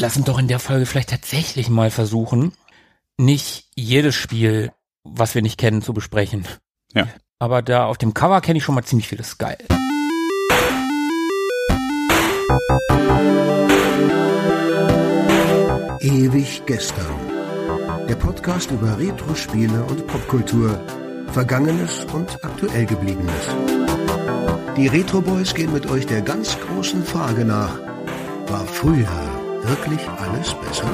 lass uns doch in der Folge vielleicht tatsächlich mal versuchen, nicht jedes Spiel, was wir nicht kennen, zu besprechen. Ja. Aber da auf dem Cover kenne ich schon mal ziemlich vieles geil. Ewig gestern. Der Podcast über Retro-Spiele und Popkultur. Vergangenes und aktuell gebliebenes. Die Retro Boys gehen mit euch der ganz großen Frage nach. War früher wirklich alles besser?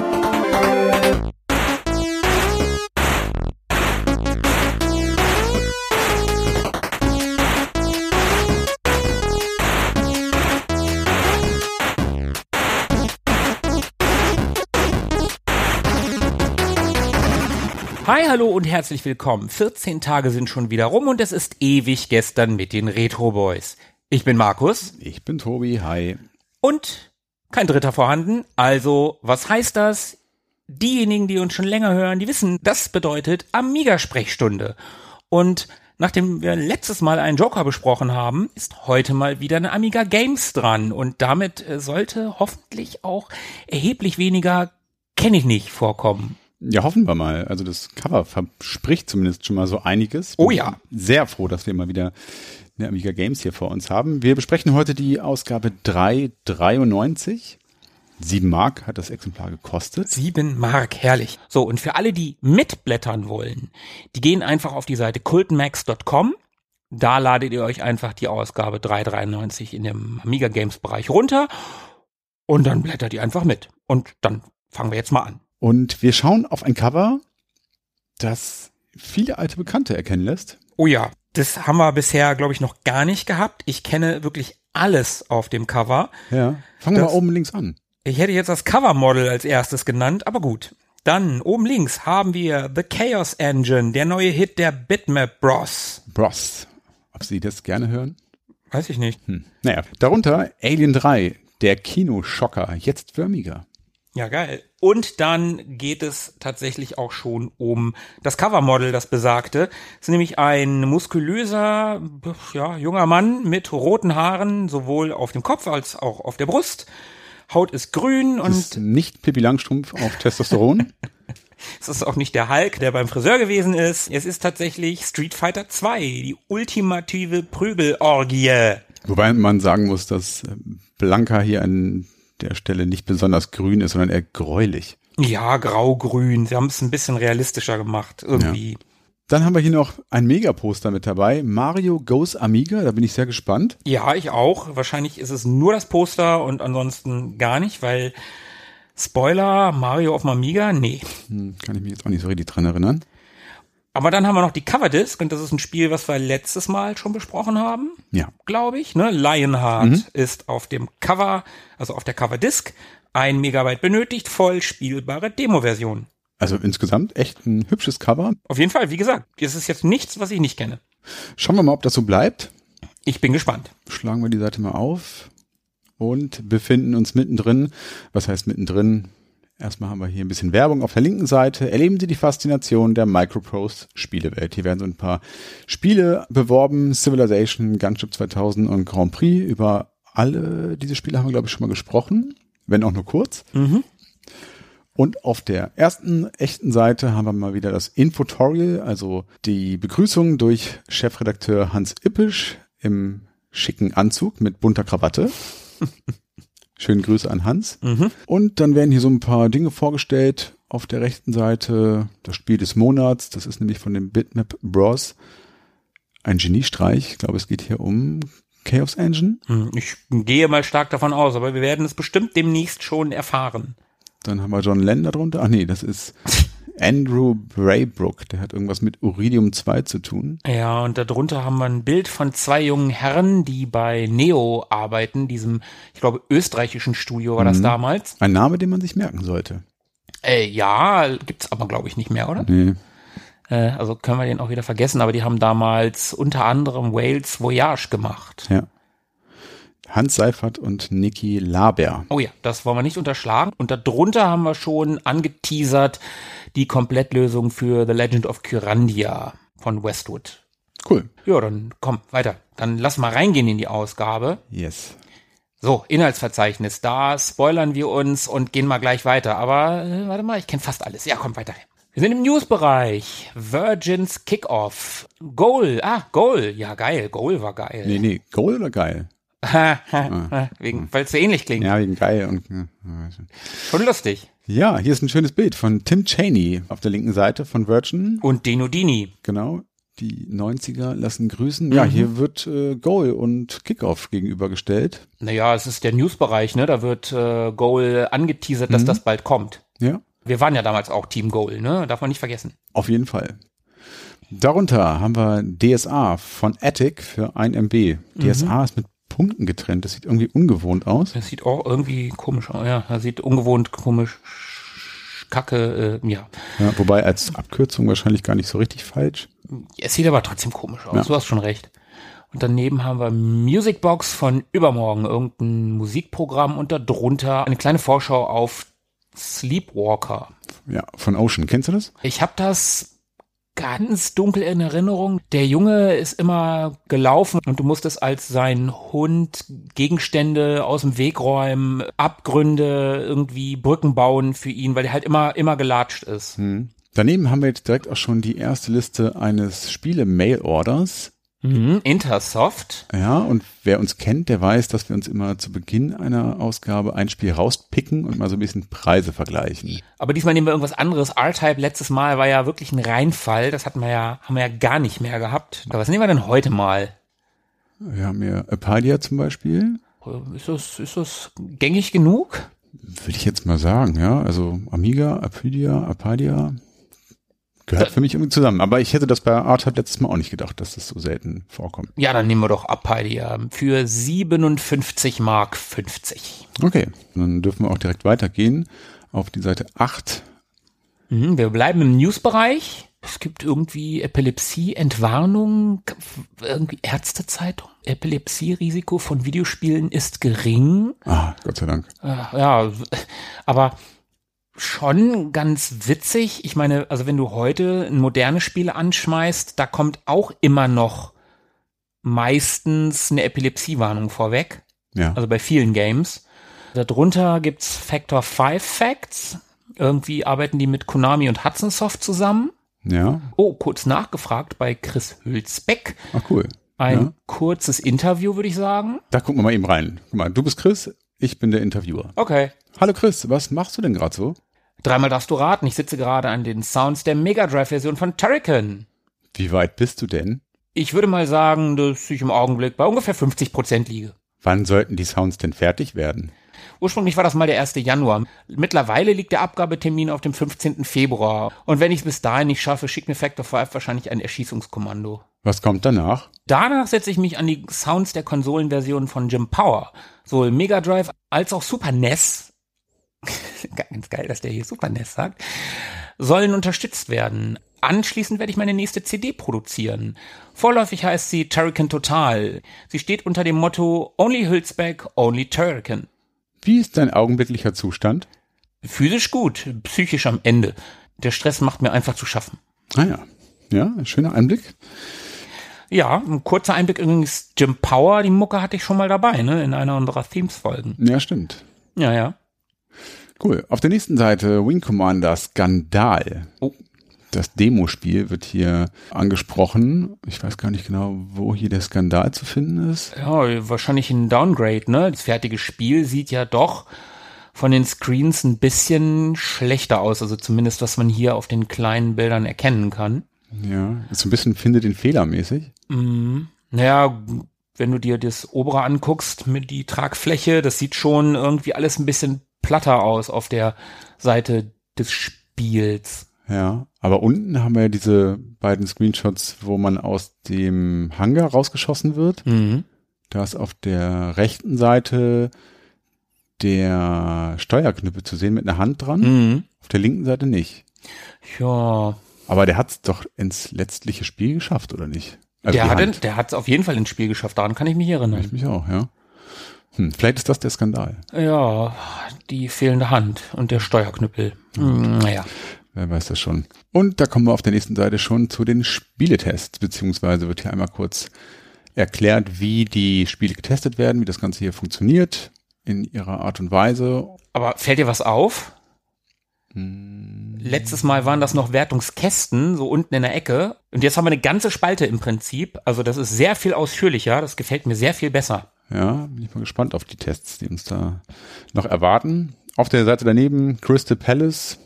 Hi, hallo und herzlich willkommen. 14 Tage sind schon wieder rum und es ist ewig gestern mit den Retro Boys. Ich bin Markus Ich bin Tobi, hi. und kein Dritter vorhanden. Also, was heißt das? Diejenigen, die uns schon länger hören, die wissen, das bedeutet Amiga-Sprechstunde. Und nachdem wir letztes Mal einen Joker besprochen haben, ist heute mal wieder eine Amiga Games dran. Und damit äh, sollte hoffentlich auch erheblich weniger kenne ich nicht vorkommen. Ja, hoffen wir mal. Also das Cover verspricht zumindest schon mal so einiges. Oh Bin ja. Sehr froh, dass wir mal wieder eine Amiga Games hier vor uns haben. Wir besprechen heute die Ausgabe 393. 7 Mark hat das Exemplar gekostet. Sieben Mark, herrlich. So, und für alle, die mitblättern wollen, die gehen einfach auf die Seite cultmax.com. Da ladet ihr euch einfach die Ausgabe 393 in dem Amiga Games Bereich runter und dann blättert ihr einfach mit. Und dann fangen wir jetzt mal an. Und wir schauen auf ein Cover, das viele alte Bekannte erkennen lässt. Oh ja, das haben wir bisher, glaube ich, noch gar nicht gehabt. Ich kenne wirklich alles auf dem Cover. Ja. Fangen wir mal oben links an. Ich hätte jetzt das Covermodel als erstes genannt, aber gut. Dann oben links haben wir The Chaos Engine, der neue Hit der Bitmap Bros. Bros. Ob Sie das gerne hören? Weiß ich nicht. Hm. Naja, darunter Alien 3, der Kinoschocker, jetzt für Amiga. Ja, geil. Und dann geht es tatsächlich auch schon um das Covermodel, das besagte. Es ist nämlich ein muskulöser, ja, junger Mann mit roten Haaren, sowohl auf dem Kopf als auch auf der Brust. Haut ist grün und ist nicht Pippi Langstrumpf auf Testosteron. es ist auch nicht der Hulk, der beim Friseur gewesen ist. Es ist tatsächlich Street Fighter 2, die ultimative Prügelorgie. Wobei man sagen muss, dass Blanca hier an der Stelle nicht besonders grün ist, sondern eher gräulich. Ja, grau-grün. Sie haben es ein bisschen realistischer gemacht, irgendwie. Dann haben wir hier noch ein Megaposter mit dabei. Mario Goes Amiga, da bin ich sehr gespannt. Ja, ich auch. Wahrscheinlich ist es nur das Poster und ansonsten gar nicht, weil Spoiler, Mario auf dem Amiga, nee. Hm, kann ich mich jetzt auch nicht so richtig dran erinnern. Aber dann haben wir noch die Coverdisc und das ist ein Spiel, was wir letztes Mal schon besprochen haben, Ja. glaube ich. Ne? Lionheart ist auf dem Cover, also auf der Coverdisc, ein Megabyte benötigt, voll spielbare Demo-Version. Also insgesamt echt ein hübsches Cover. Auf jeden Fall, wie gesagt, das ist jetzt nichts, was ich nicht kenne. Schauen wir mal, ob das so bleibt. Ich bin gespannt. Schlagen wir die Seite mal auf und befinden uns mittendrin. Was heißt mittendrin? Erstmal haben wir hier ein bisschen Werbung auf der linken Seite. Erleben Sie die Faszination der Microprose Spielewelt. Hier werden so ein paar Spiele beworben. Civilization, Gunship 2000 und Grand Prix. Über alle diese Spiele haben wir, glaube ich, schon mal gesprochen. Wenn auch nur kurz. Und auf der ersten echten Seite haben wir mal wieder das Infotorial, also die Begrüßung durch Chefredakteur Hans Ippisch im schicken Anzug mit bunter Krawatte. Schönen Grüße an Hans. Und dann werden hier so ein paar Dinge vorgestellt. Auf der rechten Seite das Spiel des Monats. Das ist nämlich von dem Bitmap Bros. Ein Geniestreich. Ich glaube, es geht hier um Chaos Engine. Hm, Ich gehe mal stark davon aus, aber wir werden es bestimmt demnächst schon erfahren. Dann haben wir John Lennon darunter. Ach nee, das ist Andrew Braybrook. Der hat irgendwas mit Uridium 2 zu tun. Ja, und darunter haben wir ein Bild von zwei jungen Herren, die bei Neo arbeiten, diesem, ich glaube, österreichischen Studio war das damals. Ein Name, den man sich merken sollte. Äh, ja, gibt's aber, glaube ich, nicht mehr, oder? Nee. Äh, also können wir den auch wieder vergessen, aber die haben damals unter anderem Wales Voyage gemacht. Ja. Hans Seifert und Niki Laber. Oh ja, das wollen wir nicht unterschlagen. Und darunter haben wir schon angeteasert die Komplettlösung für The Legend of Kyrandia von Westwood. Cool. Ja, dann komm, weiter. Dann lass mal reingehen in die Ausgabe. Yes. So, Inhaltsverzeichnis. Da spoilern wir uns und gehen mal gleich weiter. Aber äh, warte mal, ich kenne fast alles. Ja, komm weiter. Wir sind im News-Bereich. Virgins Kickoff. Goal. Ah, Goal. Ja, geil. Goal war geil. Nee, nee, Goal oder geil? Wegen, weil es so ähnlich klingt. Ja, wegen geil und ja, Schon lustig. ja, hier ist ein schönes Bild von Tim Cheney auf der linken Seite von Virgin. Und Denodini. Genau. Die 90er lassen grüßen. Ja, hier wird äh, Goal und Kickoff gegenübergestellt. Naja, es ist der News-Bereich, ne? Da wird äh, Goal angeteasert, dass das bald kommt. Ja, Wir waren ja damals auch Team Goal, ne? Darf man nicht vergessen. auf jeden Fall. Darunter haben wir DSA von Attic für 1 MB. DSA ist mit Punkten getrennt. Das sieht irgendwie ungewohnt aus. Das sieht auch irgendwie komisch aus. Ja, das sieht ungewohnt komisch kacke, äh, ja. Ja, wobei als Abkürzung wahrscheinlich gar nicht so richtig falsch. Es sieht aber trotzdem komisch aus. Ja. Du hast schon recht. Und daneben haben wir Musicbox von Übermorgen, irgendein Musikprogramm und darunter eine kleine Vorschau auf Sleepwalker. Ja, von Ocean. Kennst du das? Ich habe das ganz dunkel in Erinnerung. Der Junge ist immer gelaufen und du musstest als sein Hund Gegenstände aus dem Weg räumen, Abgründe, irgendwie Brücken bauen für ihn, weil der halt immer, immer gelatscht ist. Daneben haben wir jetzt direkt auch schon die erste Liste eines Spiele-Mail-Orders. Mhm. Intersoft. Ja, und wer uns kennt, der weiß, dass wir uns immer zu Beginn einer Ausgabe ein Spiel rauspicken und mal so ein bisschen Preise vergleichen. Aber diesmal nehmen wir irgendwas anderes. R-Type letztes Mal war ja wirklich ein Reinfall. Das hatten wir ja, haben wir ja gar nicht mehr gehabt. Aber was nehmen wir denn heute mal? Wir haben hier Apadia zum Beispiel. Ist das, ist das gängig genug? Würde ich jetzt mal sagen, ja. Also Amiga, Apadia, Apadia. Gehört für mich irgendwie zusammen. Aber ich hätte das bei Art hat letztes Mal auch nicht gedacht, dass das so selten vorkommt. Ja, dann nehmen wir doch Apadia für 57 Mark 50. Okay, dann dürfen wir auch direkt weitergehen auf die Seite 8. Mhm, wir bleiben im Newsbereich. Es gibt irgendwie Epilepsie-Entwarnung, irgendwie Ärztezeitung. Epilepsie-Risiko von Videospielen ist gering. Ah, Gott sei Dank. Äh, ja, aber schon ganz witzig. Ich meine, also wenn du heute ein modernes Spiel anschmeißt, da kommt auch immer noch meistens eine Epilepsiewarnung vorweg. Ja. Also bei vielen Games. Darunter gibt's Factor 5 Facts. Irgendwie arbeiten die mit Konami und Hudson Soft zusammen. ja. Oh, kurz nachgefragt bei Chris Hülsbeck. Ach cool. Ein Ja. kurzes Interview, würde ich sagen. Da gucken wir mal eben rein. Guck mal, du bist Chris, ich bin der Interviewer. Okay. Hallo Chris, was machst du denn gerade so? Dreimal darfst du raten. Ich sitze gerade an den Sounds der Mega Drive-Version von Turrican. Wie weit bist du denn? Ich würde mal sagen, dass ich im Augenblick bei ungefähr 50 Prozent liege. Wann sollten die Sounds denn fertig werden? Ursprünglich war das mal der 1. Januar. Mittlerweile liegt der Abgabetermin auf dem 15. Februar. Und wenn ich es bis dahin nicht schaffe, schickt mir Factor 5 wahrscheinlich ein Erschießungskommando. Was kommt danach? Danach setze ich mich an die Sounds der Konsolenversionen von Jim Power. Sowohl Mega Drive als auch Super NES. Ganz geil, dass der hier Super NES sagt. Sollen unterstützt werden. Anschließend werde ich meine nächste CD produzieren. Vorläufig heißt sie Turrican Total. Sie steht unter dem Motto Only Hülsbeck, Only Turrican. Wie ist dein augenblicklicher Zustand? Physisch gut, psychisch am Ende. Der Stress macht mir einfach zu schaffen. Ah ja. Ja, ein schöner Einblick. Ja, ein kurzer Einblick übrigens. Jim Power, die Mucke hatte ich schon mal dabei, ne, in einer unserer Themes-Folgen. Ja, stimmt. Ja, ja. Cool. Auf der nächsten Seite Wing Commander Skandal. Oh. Das Demospiel wird hier angesprochen. Ich weiß gar nicht genau, wo hier der Skandal zu finden ist. Ja, wahrscheinlich ein Downgrade, ne? Das fertige Spiel sieht ja doch von den Screens ein bisschen schlechter aus, also zumindest was man hier auf den kleinen Bildern erkennen kann. Ja, ist so ein bisschen finde den Fehler mäßig. Naja, wenn du dir das obere anguckst mit die Tragfläche, das sieht schon irgendwie alles ein bisschen platter aus auf der Seite des Spiels. Ja, aber unten haben wir ja diese beiden Screenshots, wo man aus dem Hangar rausgeschossen wird. Mhm. Da ist auf der rechten Seite der Steuerknüppel zu sehen mit einer Hand dran, Mhm. auf der linken Seite nicht. Ja, Aber der hat es doch ins letztliche Spiel geschafft, oder nicht? Also der hat es auf jeden Fall ins Spiel geschafft, daran kann ich mich erinnern. Ich mich auch, ja. Hm, vielleicht ist das der Skandal. Ja, die fehlende Hand und der Steuerknüppel. Hm, Naja. Wer weiß das schon. Und da kommen wir auf der nächsten Seite schon zu den Spieletests, beziehungsweise wird hier einmal kurz erklärt, wie die Spiele getestet werden, wie das Ganze hier funktioniert in ihrer Art und Weise. Aber fällt dir was auf? Letztes Mal waren das noch Wertungskästen, so unten in der Ecke. Und jetzt haben wir eine ganze Spalte im Prinzip. Also das ist sehr viel ausführlicher. Das gefällt mir sehr viel besser. Ja, bin ich mal gespannt auf die Tests, die uns da noch erwarten. Auf der Seite daneben Crystal Palace.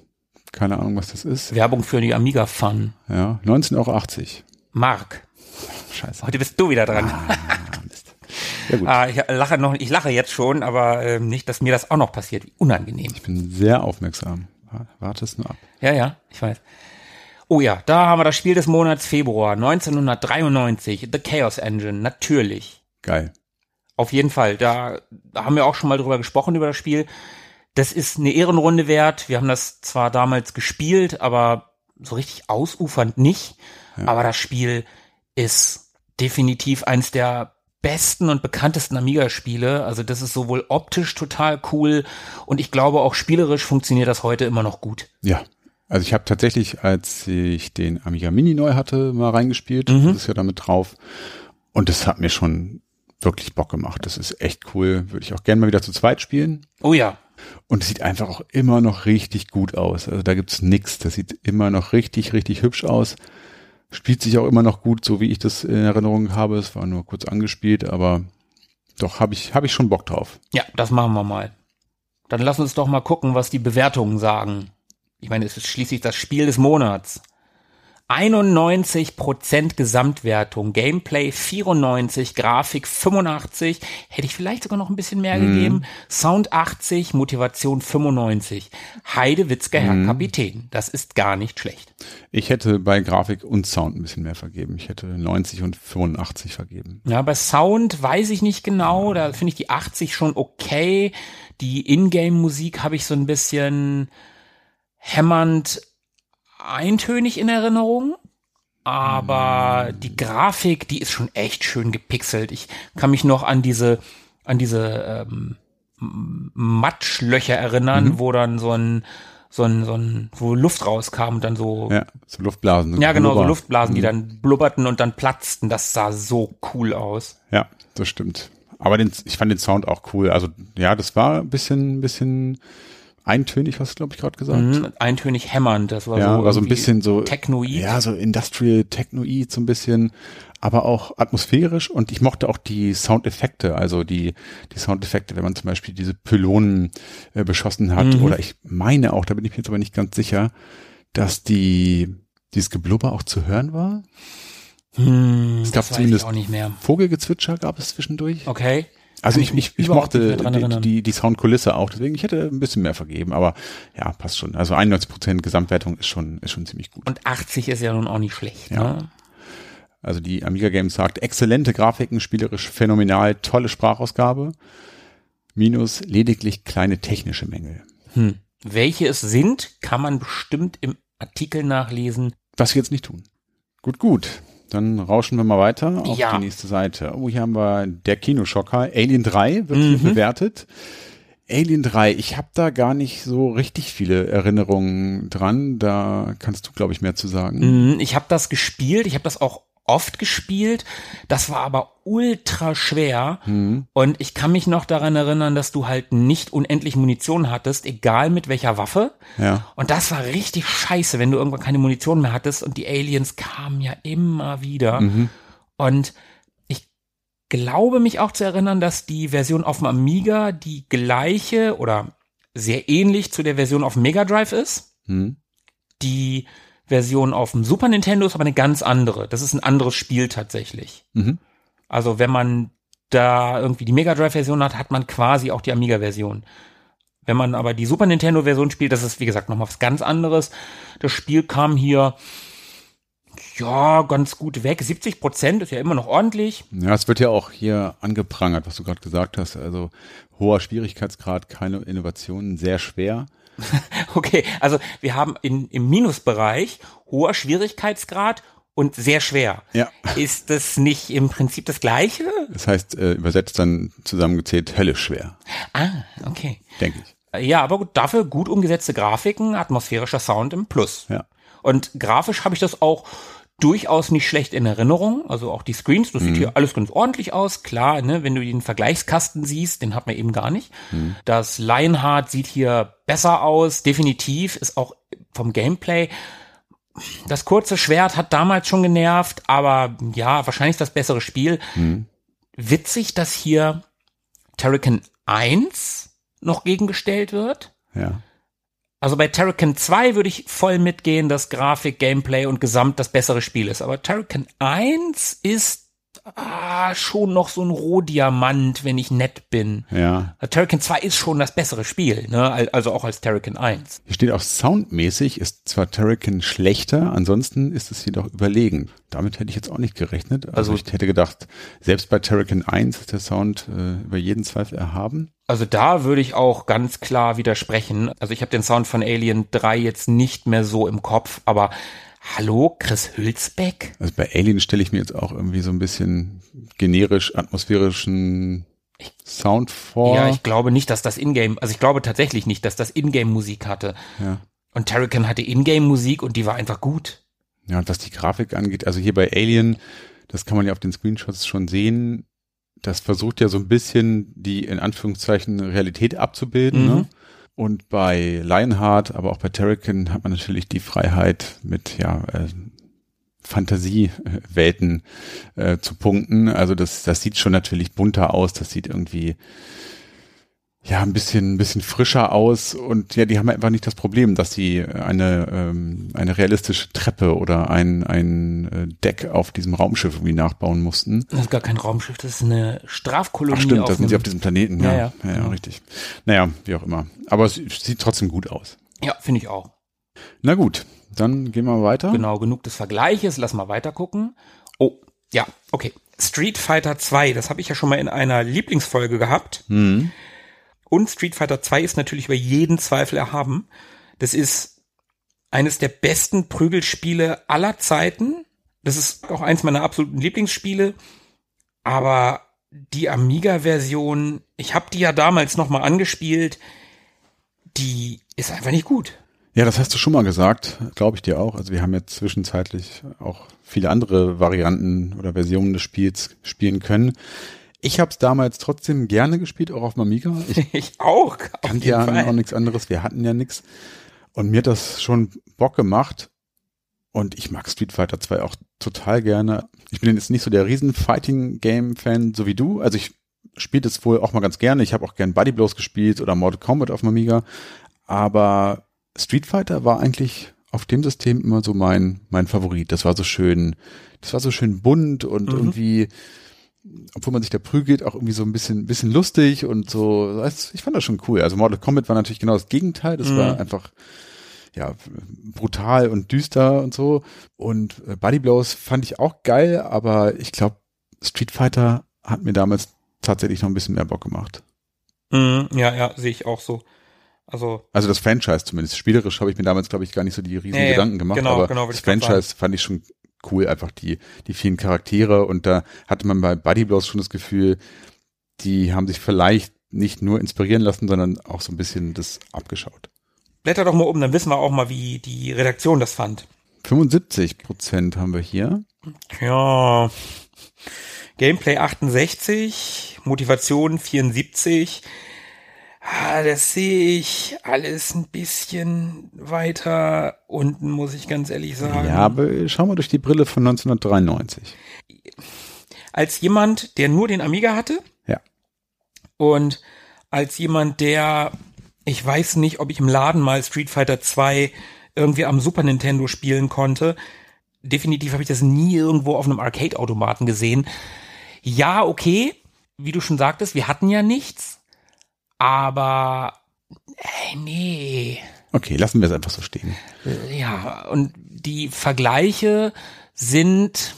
Keine Ahnung, was das ist. Werbung für die Amiga Fun. Ja, 19,80 Euro. Mark. Scheiße. Heute bist du wieder dran. Ah, Mist. Ja gut. Ah, ich lache noch, ich lache jetzt schon, aber ähm, nicht, dass mir das auch noch passiert. Wie unangenehm. Ich bin sehr aufmerksam. Warte es nur ab. Ja, ja, ich weiß. Oh ja, da haben wir das Spiel des Monats Februar 1993, The Chaos Engine, natürlich. Geil. Auf jeden Fall, da, haben wir auch schon mal drüber gesprochen über das Spiel. Das ist eine Ehrenrunde wert. Wir haben das zwar damals gespielt, aber so richtig ausufernd nicht. Aber das Spiel ist definitiv eins der besten und bekanntesten Amiga-Spiele. Also das ist sowohl optisch total cool und ich glaube auch spielerisch funktioniert das heute immer noch gut. Ja. Also ich habe tatsächlich, als ich den Amiga Mini neu hatte, mal reingespielt. Das ist ja damit drauf. Und das hat mir schon wirklich Bock gemacht. Das ist echt cool. Würde ich auch gerne mal wieder zu zweit spielen. Oh ja. Und es sieht einfach auch immer noch richtig gut aus. Also da gibt's nix. Das sieht immer noch richtig, richtig hübsch aus. Spielt sich auch immer noch gut, so wie ich das in Erinnerung habe. Es war nur kurz angespielt, aber doch habe ich, habe ich schon Bock drauf. Ja, das machen wir mal. Dann lass uns doch mal gucken, was die Bewertungen sagen. Ich meine, es ist schließlich das Spiel des Monats. 91% Gesamtwertung, Gameplay 94, Grafik 85, hätte ich vielleicht sogar noch ein bisschen mehr gegeben, Sound 80, Motivation 95. Heidewitzke, Herr Kapitän, das ist gar nicht schlecht. Ich hätte bei Grafik und Sound ein bisschen mehr vergeben. Ich hätte 90 und 85 vergeben. Ja, bei Sound weiß ich nicht genau, da finde ich die 80 schon okay. Die Ingame-Musik habe ich so ein bisschen hämmernd eintönig in Erinnerung. Aber die Grafik, die ist schon echt schön gepixelt. Ich kann mich noch an diese, an diese ähm, Matschlöcher erinnern, wo dann so ein, so ein, so ein, wo Luft rauskam und dann so Ja, so Luftblasen. Ja, genau, so Blubber. Luftblasen, die dann blubberten und dann platzten. Das sah so cool aus. Ja, das stimmt. Aber den, ich fand den Sound auch cool. Also ja, das war ein bisschen, bisschen eintönig, hast du, glaube ich, gerade gesagt. Mhm, eintönig hämmernd. Das war Ja, so war so ein bisschen so Technoid. Ja, so Industrial Technoid so ein bisschen, aber auch atmosphärisch und ich mochte auch die Soundeffekte, also die die Soundeffekte, wenn man zum Beispiel diese Pylonen äh, beschossen hat Mhm. oder ich meine auch, da bin ich mir jetzt aber nicht ganz sicher, dass die dieses Geblubber auch zu hören war. Hm, Es gab zumindest auch nicht mehr. Vogelgezwitscher gab es zwischendurch. Okay. Also ich, ich, ich mochte die, die, die Soundkulisse auch, deswegen ich hätte ein bisschen mehr vergeben, aber ja, passt schon. Also 91% Gesamtwertung ist schon, ist schon ziemlich gut. Und 80 ist ja nun auch nicht schlecht. Ja. Ne? Also die Amiga Games sagt, exzellente Grafiken, spielerisch phänomenal, tolle Sprachausgabe, minus lediglich kleine technische Mängel. Hm. Welche es sind, kann man bestimmt im Artikel nachlesen. Was wir jetzt nicht tun. Gut, gut. Dann rauschen wir mal weiter auf Ja. die nächste Seite. Oh, hier haben wir der Kinoschocker. Alien 3 wird hier Mhm. bewertet. Alien 3, ich habe da gar nicht so richtig viele Erinnerungen dran. Da kannst du, glaube ich, mehr zu sagen. Hm, Ich habe das gespielt, ich habe das auch oft gespielt. Das war aber ultra schwer. Mhm. Und ich kann mich noch daran erinnern, dass du halt nicht unendlich Munition hattest, egal mit welcher Waffe. Ja. Und das war richtig scheiße, wenn du irgendwann keine Munition mehr hattest und die Aliens kamen ja immer wieder. Mhm. Und ich glaube mich auch zu erinnern, dass die Version auf dem Amiga die gleiche oder sehr ähnlich zu der Version auf Mega Drive ist. Hm. Die Version auf dem Super Nintendo ist aber eine ganz andere. Das ist ein anderes Spiel tatsächlich. Mhm. Also wenn man da irgendwie die Mega Drive Version hat, hat man quasi auch die Amiga Version. Wenn man aber die Super Nintendo Version spielt, das ist wie gesagt nochmal was ganz anderes. Das Spiel kam hier ja ganz gut weg. 70 Prozent ist ja immer noch ordentlich. Ja, es wird ja auch hier angeprangert, was du gerade gesagt hast. Also hoher Schwierigkeitsgrad, keine Innovationen, sehr schwer. Okay, also wir haben in, im Minusbereich hoher Schwierigkeitsgrad und sehr schwer. Ja. Ist das nicht im Prinzip das gleiche? Das heißt, äh, übersetzt dann zusammengezählt höllisch schwer, Ah, okay. denke ich. Ja, aber gut, dafür gut umgesetzte Grafiken, atmosphärischer Sound im Plus. Ja. Und grafisch habe ich das auch durchaus nicht schlecht in Erinnerung. Also auch die Screens, das sieht hier alles ganz ordentlich aus. Klar, ne, wenn du den Vergleichskasten siehst, den hat man eben gar nicht. Das Lionheart sieht hier besser aus, definitiv, ist auch vom Gameplay. Das kurze Schwert hat damals schon genervt, aber ja, wahrscheinlich das bessere Spiel. Witzig, dass hier Terrakin 1 noch gegengestellt wird. Ja. Also bei Terrakin 2 würde ich voll mitgehen, dass Grafik, Gameplay und Gesamt das bessere Spiel ist. Aber Terrakin 1 ist ah, schon noch so ein Rohdiamant, wenn ich nett bin. Ja. Terrakin 2 ist schon das bessere Spiel, ne? Al- Also auch als Terrakin 1. Hier steht auch soundmäßig ist zwar Terrakin schlechter, ansonsten ist es jedoch überlegen. Damit hätte ich jetzt auch nicht gerechnet. Also, Also- ich hätte gedacht, selbst bei Terrakin 1 ist der Sound äh, über jeden Zweifel erhaben. Also da würde ich auch ganz klar widersprechen. Also ich habe den Sound von Alien 3 jetzt nicht mehr so im Kopf, aber hallo, Chris Hülsbeck? Also bei Alien stelle ich mir jetzt auch irgendwie so ein bisschen generisch atmosphärischen Sound vor. Ja, ich glaube nicht, dass das Ingame, also ich glaube tatsächlich nicht, dass das Ingame-Musik hatte. ja. Und Terrakin hatte Ingame-Musik und die war einfach gut. Ja, und was die Grafik angeht, also hier bei Alien, das kann man ja auf den Screenshots schon sehen, das versucht ja so ein bisschen die in Anführungszeichen Realität abzubilden. Mhm. Ne? Und bei Lionheart, aber auch bei Terrakin hat man natürlich die Freiheit mit ja äh, Fantasiewelten äh, zu punkten. Also das, das sieht schon natürlich bunter aus, das sieht irgendwie ja ein bisschen ein bisschen frischer aus und ja die haben einfach nicht das Problem dass sie eine ähm, eine realistische Treppe oder ein ein äh, Deck auf diesem Raumschiff irgendwie nachbauen mussten Das ist gar kein Raumschiff, das ist eine Strafkolonie. ach stimmt da sind sie auf diesem Planeten ja Ja, ja, ja, ja, ja, genau. richtig naja wie auch immer aber es sieht trotzdem gut aus Ja, finde ich auch. na gut dann gehen wir weiter Genau, genug des Vergleiches. Lass mal weiter gucken. Oh, ja, okay. Street Fighter 2, das habe ich ja schon mal in einer Lieblingsfolge gehabt. Mhm. Und Street Fighter 2 ist natürlich über jeden Zweifel erhaben. Das ist eines der besten Prügelspiele aller Zeiten. Das ist auch eins meiner absoluten Lieblingsspiele. Aber die Amiga-Version, ich habe die ja damals noch mal angespielt, die ist einfach nicht gut. Ja, das hast du schon mal gesagt, glaube ich dir auch. Also wir haben jetzt zwischenzeitlich auch viele andere Varianten oder Versionen des Spiels spielen können. Ich habe es damals trotzdem gerne gespielt, auch auf dem Amiga. Ich Ich auch. kannte ja Fall. noch nichts anderes, wir hatten ja nichts. Und mir hat das schon Bock gemacht. Und ich mag Street Fighter 2 auch total gerne. Ich bin jetzt nicht so der riesen Fighting-Game-Fan, so wie du. Also ich spiele das wohl auch mal ganz gerne. Ich habe auch gern Buddy Blows gespielt oder Mortal Kombat auf dem Amiga. Aber Street Fighter war eigentlich auf dem System immer so mein, mein Favorit. Das war so schön, das war so schön bunt und Mhm. irgendwie, obwohl man sich da prügelt, auch irgendwie so ein bisschen, bisschen lustig und so. Ich fand das schon cool. Also Mortal Kombat war natürlich genau das Gegenteil. Das Mhm. war einfach, ja, brutal und düster und so. Und äh, Buddy Blows fand ich auch geil, aber ich glaube, Street Fighter hat mir damals tatsächlich noch ein bisschen mehr Bock gemacht. Mhm, ja, ja, sehe ich auch so. Also, Also das Franchise zumindest. Spielerisch habe ich mir damals, glaube ich, gar nicht so die riesen Ja, ja, Gedanken gemacht, genau, aber genau, das Franchise fand ich schon cool, einfach die, die vielen Charaktere und da hatte man bei Buddy Blows schon das Gefühl, die haben sich vielleicht nicht nur inspirieren lassen, sondern auch so ein bisschen das abgeschaut. blätter doch mal um, dann wissen wir auch mal, wie die Redaktion das fand. 75 Prozent haben wir hier. Ja. Gameplay 68, Motivation 74. Ah, das sehe ich alles ein bisschen weiter unten, muss ich ganz ehrlich sagen. Ja, aber schau mal durch die Brille von 1993. Als jemand, der nur den Amiga hatte Ja. und als jemand, der, ich weiß nicht, ob ich im Laden mal Street Fighter 2 irgendwie am Super Nintendo spielen konnte. Definitiv habe ich das nie irgendwo auf einem Arcade-Automaten gesehen. Ja, okay, wie du schon sagtest, wir hatten ja nichts, aber äh, nee. Okay, lassen wir es einfach so stehen. Ja, und die Vergleiche sind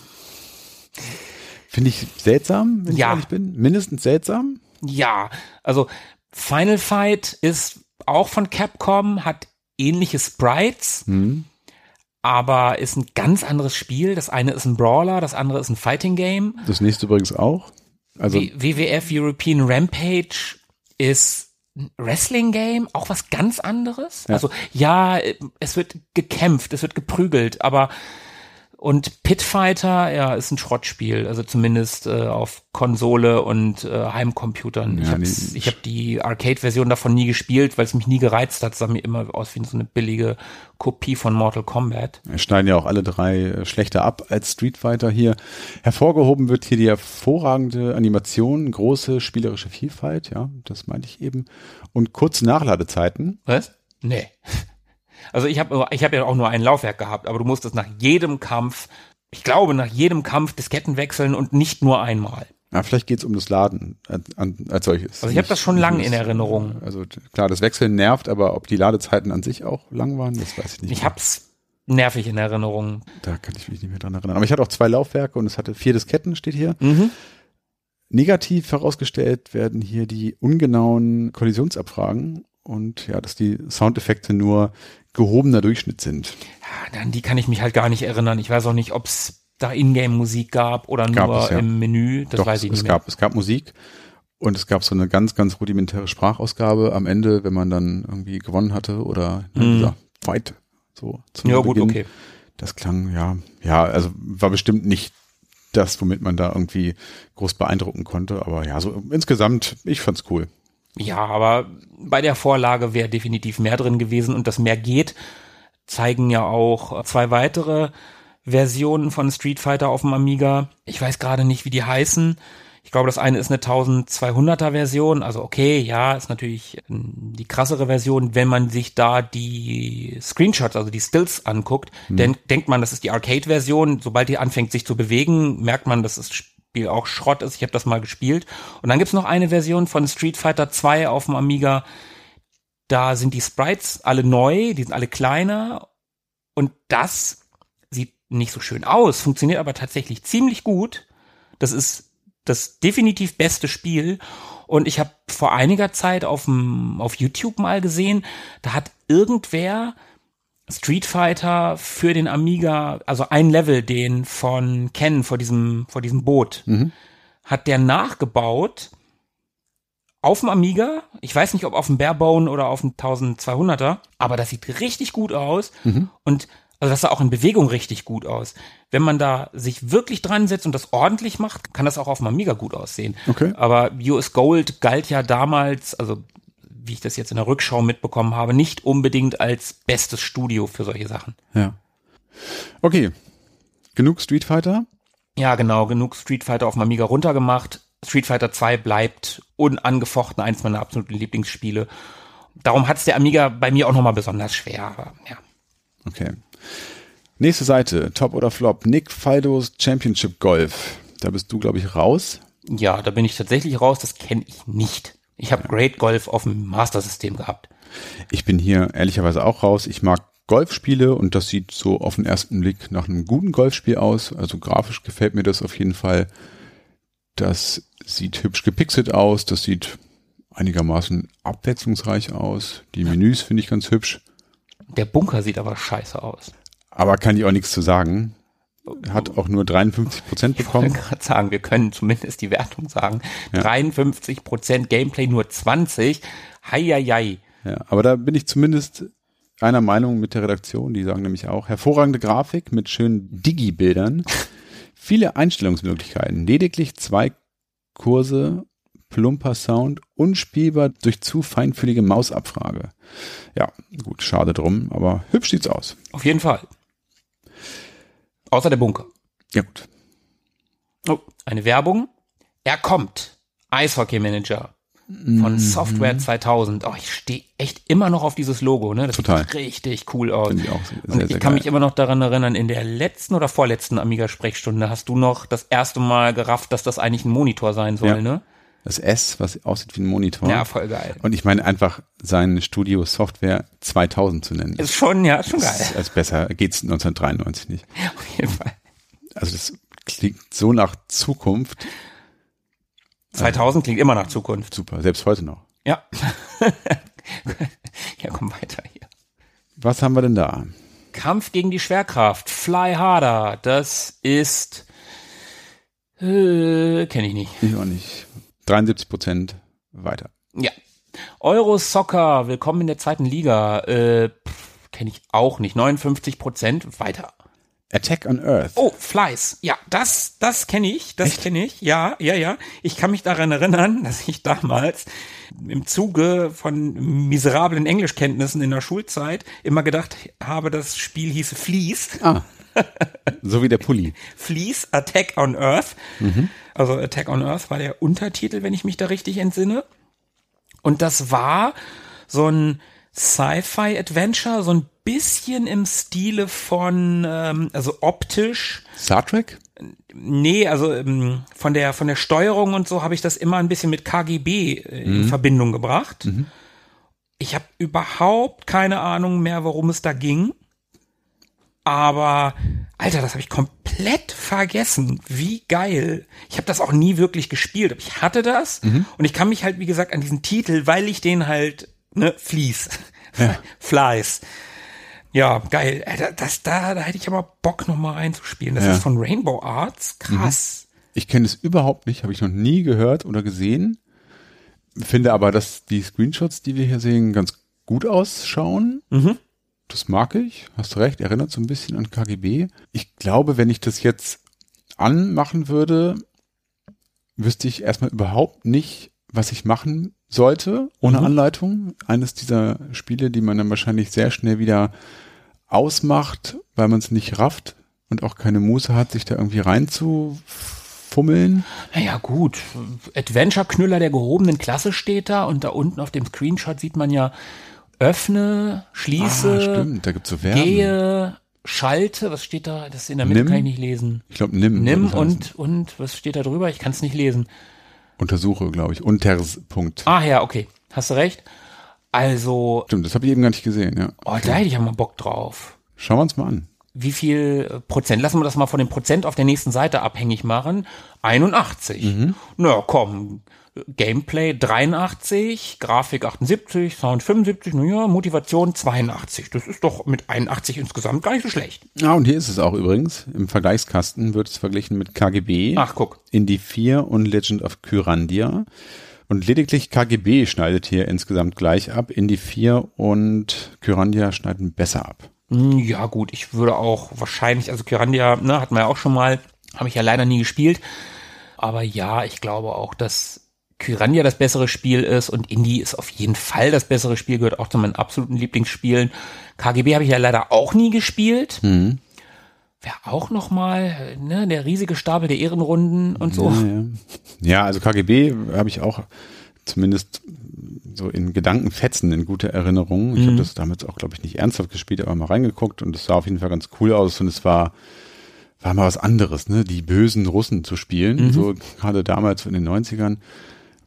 Finde ich seltsam, wenn Ja. ich ehrlich bin. Mindestens seltsam. Ja, also Final Fight ist auch von Capcom, hat ähnliche Sprites, Hm. aber ist ein ganz anderes Spiel. Das eine ist ein Brawler, das andere ist ein Fighting Game. Das nächste übrigens auch. Also W- WWF European Rampage ist ein Wrestling Game, auch was ganz anderes. Ja. Also ja, es wird gekämpft, es wird geprügelt, aber Und Pitfighter, ja, ist ein Schrottspiel, also zumindest äh, auf Konsole und äh, Heimcomputern. Ja, ich habe nee, ich hab die Arcade-Version davon nie gespielt, weil es mich nie gereizt hat. Es sah mir immer aus wie so eine billige Kopie von Mortal Kombat. Wir schneiden ja auch alle drei äh, schlechter ab als Street Fighter hier. Hervorgehoben wird hier die hervorragende Animation, große spielerische Vielfalt, ja, das meinte ich eben. Und kurze Nachladezeiten. Was? Nee. Also ich habe ich hab ja auch nur ein Laufwerk gehabt, aber du musstest nach jedem Kampf, ich glaube, nach jedem Kampf Disketten wechseln und nicht nur einmal. Ja, vielleicht geht's um das Laden an, an, als solches. Also ich habe das schon lang in Erinnerung. Also klar, das Wechseln nervt, aber ob die Ladezeiten an sich auch lang waren, das weiß ich nicht. Ich mehr. hab's nervig in Erinnerung. Da kann ich mich nicht mehr dran erinnern. Aber ich hatte auch zwei Laufwerke und es hatte vier Disketten, steht hier. Mhm. Negativ herausgestellt werden hier die ungenauen Kollisionsabfragen und ja, dass die Soundeffekte nur gehobener Durchschnitt sind. Ja, an die kann ich mich halt gar nicht erinnern. Ich weiß auch nicht, ob's da Ingame-Musik gab oder Gab nur es, ja. im Menü. Das Doch, weiß ich es nicht mehr. gab, es gab Musik und es gab so eine ganz, ganz rudimentäre Sprachausgabe am Ende, wenn man dann irgendwie gewonnen hatte oder Mhm. dieser Fight so zum Ja, gut, Beginn. okay. Das klang, ja, ja, also war bestimmt nicht das, womit man da irgendwie groß beeindrucken konnte, aber ja, so insgesamt, ich fand's cool. Ja, aber bei der Vorlage wäre definitiv mehr drin gewesen und das mehr geht, zeigen ja auch zwei weitere Versionen von Street Fighter auf dem Amiga. Ich weiß gerade nicht, wie die heißen. Ich glaube, das eine ist eine 1200er Version. Also okay, ja, ist natürlich ähm, die krassere Version. Wenn man sich da die Screenshots, also die Stills anguckt, dann denkt man, das ist die Arcade-Version. Sobald die anfängt, sich zu bewegen, merkt man, dass das Spiel auch Schrott ist. Ich habe das mal gespielt. Und dann gibt's noch eine Version von Street Fighter 2 auf dem Amiga. Da sind die Sprites alle neu, die sind alle kleiner. Und das sieht nicht so schön aus, funktioniert aber tatsächlich ziemlich gut. Das ist das definitiv beste Spiel. Und ich habe vor einiger Zeit auf, auf YouTube mal gesehen, da hat irgendwer Street Fighter für den Amiga, also ein Level, den von Ken vor diesem, vor diesem Boot, hat der nachgebaut auf dem Amiga. Ich weiß nicht, ob auf dem Barebone oder auf dem 1200er, aber das sieht richtig gut aus. Und also das sah auch in Bewegung richtig gut aus. Wenn man da sich wirklich dran setzt und das ordentlich macht, kann das auch auf dem Amiga gut aussehen. Okay. Aber US Gold galt ja damals, also wie ich das jetzt in der Rückschau mitbekommen habe, nicht unbedingt als bestes Studio für solche Sachen. Ja. Okay. Genug Street Fighter. Ja, genau, genug Street Fighter auf dem Amiga runtergemacht. Street Fighter 2 bleibt unangefochten eins meiner absoluten Lieblingsspiele. Darum hat's der Amiga bei mir auch nochmal besonders schwer. Aber, ja. Okay. Nächste Seite, Top oder Flop. Nick Faldos Championship Golf. Da bist du, glaube ich, raus. ja, da bin ich tatsächlich raus, das kenne ich nicht. Ich habe Great Golf auf dem Master-System gehabt. Ich bin hier ehrlicherweise auch raus. Ich mag Golfspiele und das sieht so auf den ersten Blick nach einem guten Golfspiel aus. Also grafisch gefällt mir das auf jeden Fall. Das sieht hübsch gepixelt aus. Das sieht einigermaßen abwechslungsreich aus. Die Menüs finde ich ganz hübsch. Der Bunker sieht aber scheiße aus. Aber kann ich auch nichts zu sagen. Hat auch nur 53 Prozent Ich wollte bekommen. gerade sagen, wir können zumindest die Wertung sagen. 53 Prozent Gameplay, nur 20. Heieiei. Ja, aber da bin ich zumindest einer Meinung mit der Redaktion. Die sagen nämlich auch, hervorragende Grafik mit schönen Digi-Bildern, viele Einstellungsmöglichkeiten, lediglich zwei Kurse, plumper Sound, unspielbar durch zu feinfühlige Mausabfrage. Ja, gut, schade drum, aber hübsch sieht's aus. Auf jeden Fall. Außer der Bunker. Ja gut. Oh, eine Werbung. Er kommt. Eishockey Manager Mhm. von Software 2000. Oh, ich stehe echt immer noch auf dieses Logo, ne? Das Total. sieht richtig cool aus. Finde ich auch sehr, Und sehr ich sehr kann geil. mich immer noch daran erinnern, in der letzten oder vorletzten Amiga-Sprechstunde hast du noch das erste Mal gerafft, dass das eigentlich ein Monitor sein soll, Ja. ne? Das S, was aussieht wie ein Monitor. Ja, voll geil. Und ich meine einfach, sein Studio Software 2000 zu nennen. Ist schon, ja, ist schon geil. ist- als besser geht's 1993 nicht. Auf jeden Fall. Also das klingt so nach Zukunft. 2000 klingt immer nach Zukunft. Super, selbst heute noch. Ja. ja, komm weiter hier. Was haben wir denn da? Kampf gegen die Schwerkraft. Fly harder. Das ist, äh, kenne ich nicht. Ich auch nicht. 73 Prozent weiter. Ja. Euro Soccer, willkommen in der zweiten Liga. Äh, kenne ich auch nicht. 59 Prozent weiter. Attack on Earth. Oh, Flies. Ja, das, das kenne ich, das kenne ich. Ja, ja, ja. Ich kann mich daran erinnern, dass ich damals im Zuge von miserablen Englischkenntnissen in der Schulzeit immer gedacht habe, das Spiel hieße Fleece. Ah. so wie der Pulli. Fleece Attack on Earth. Also Attack on Earth war der Untertitel, wenn ich mich da richtig entsinne. Und das war so ein Sci-Fi-Adventure, so ein bisschen im Stile von, ähm, also optisch. Star Trek? Nee, also ähm, von der von der Steuerung und so habe ich das immer ein bisschen mit KGB äh, in Verbindung gebracht. Ich habe überhaupt keine Ahnung mehr, worum es da ging. Aber Alter, das habe ich komplett vergessen. Wie geil. Ich habe das auch nie wirklich gespielt. Aber ich hatte das und ich kann mich halt wie gesagt an diesen Titel, weil ich den halt ne Fleece, Flies. Ja, geil. Alter, Das da da hätte ich aber Bock noch mal reinzuspielen. Das Ja. ist von Rainbow Arts. Krass. Ich kenne es überhaupt nicht, habe ich noch nie gehört oder gesehen. Finde aber, dass die Screenshots, die wir hier sehen, ganz gut ausschauen. Mhm. Das mag ich. Hast recht, erinnert so ein bisschen an KGB. Ich glaube, wenn ich das jetzt anmachen würde, wüsste ich erstmal überhaupt nicht, was ich machen sollte, ohne Mhm. Anleitung. Eines dieser Spiele, die man dann wahrscheinlich sehr schnell wieder ausmacht, weil man es nicht rafft und auch keine Muße hat, sich da irgendwie reinzufummeln. Naja, gut. Adventure-Knüller der gehobenen Klasse steht da und da unten auf dem Screenshot sieht man ja öffne, schließe, Ah, stimmt, da gibt's so Verben. gehe, schalte. Was steht da? Das in der Mitte Nimm. kann ich nicht lesen. Ich glaube, nimm. Nimm und, und, was steht da drüber? Ich kann es nicht lesen. Untersuche, glaube ich. Unters Punkt. Ah ja, okay. Hast du recht. Also, Stimmt, das habe ich eben gar nicht gesehen, ja. oh, da hätte ich ja mal Bock drauf. Schauen wir uns mal an. Wie viel Prozent? Lassen wir das mal von dem Prozent auf der nächsten Seite abhängig machen. 81. Mhm. Na komm, Gameplay 83, Grafik 78, Sound 75, naja, Motivation 82. Das ist doch mit 81 insgesamt gar nicht so schlecht. Ah, und hier ist es auch übrigens. Im Vergleichskasten wird es verglichen mit KGB. Ach, guck. Indie 4 und Legend of Kyrandia. Und lediglich KGB schneidet hier insgesamt gleich ab. Indie 4 und Kyrandia schneiden besser ab. Hm, Ja gut, ich würde auch wahrscheinlich, also Kyrandia, ne, hatten wir ja auch schon mal, habe ich ja leider nie gespielt. Aber ja, ich glaube auch, dass Kyrandia das bessere Spiel ist und Indie ist auf jeden Fall das bessere Spiel, gehört auch zu meinen absoluten Lieblingsspielen. KGB habe ich ja leider auch nie gespielt. Wäre auch noch mal, ne, der riesige Stapel der Ehrenrunden und so. Ja, ja. ja, also KGB habe ich auch zumindest so in Gedankenfetzen in guter Erinnerung. Ich habe das damals auch, glaube ich, nicht ernsthaft gespielt, aber mal reingeguckt und es sah auf jeden Fall ganz cool aus und es war war mal was anderes, ne? Die bösen Russen zu spielen. So gerade damals in den 90ern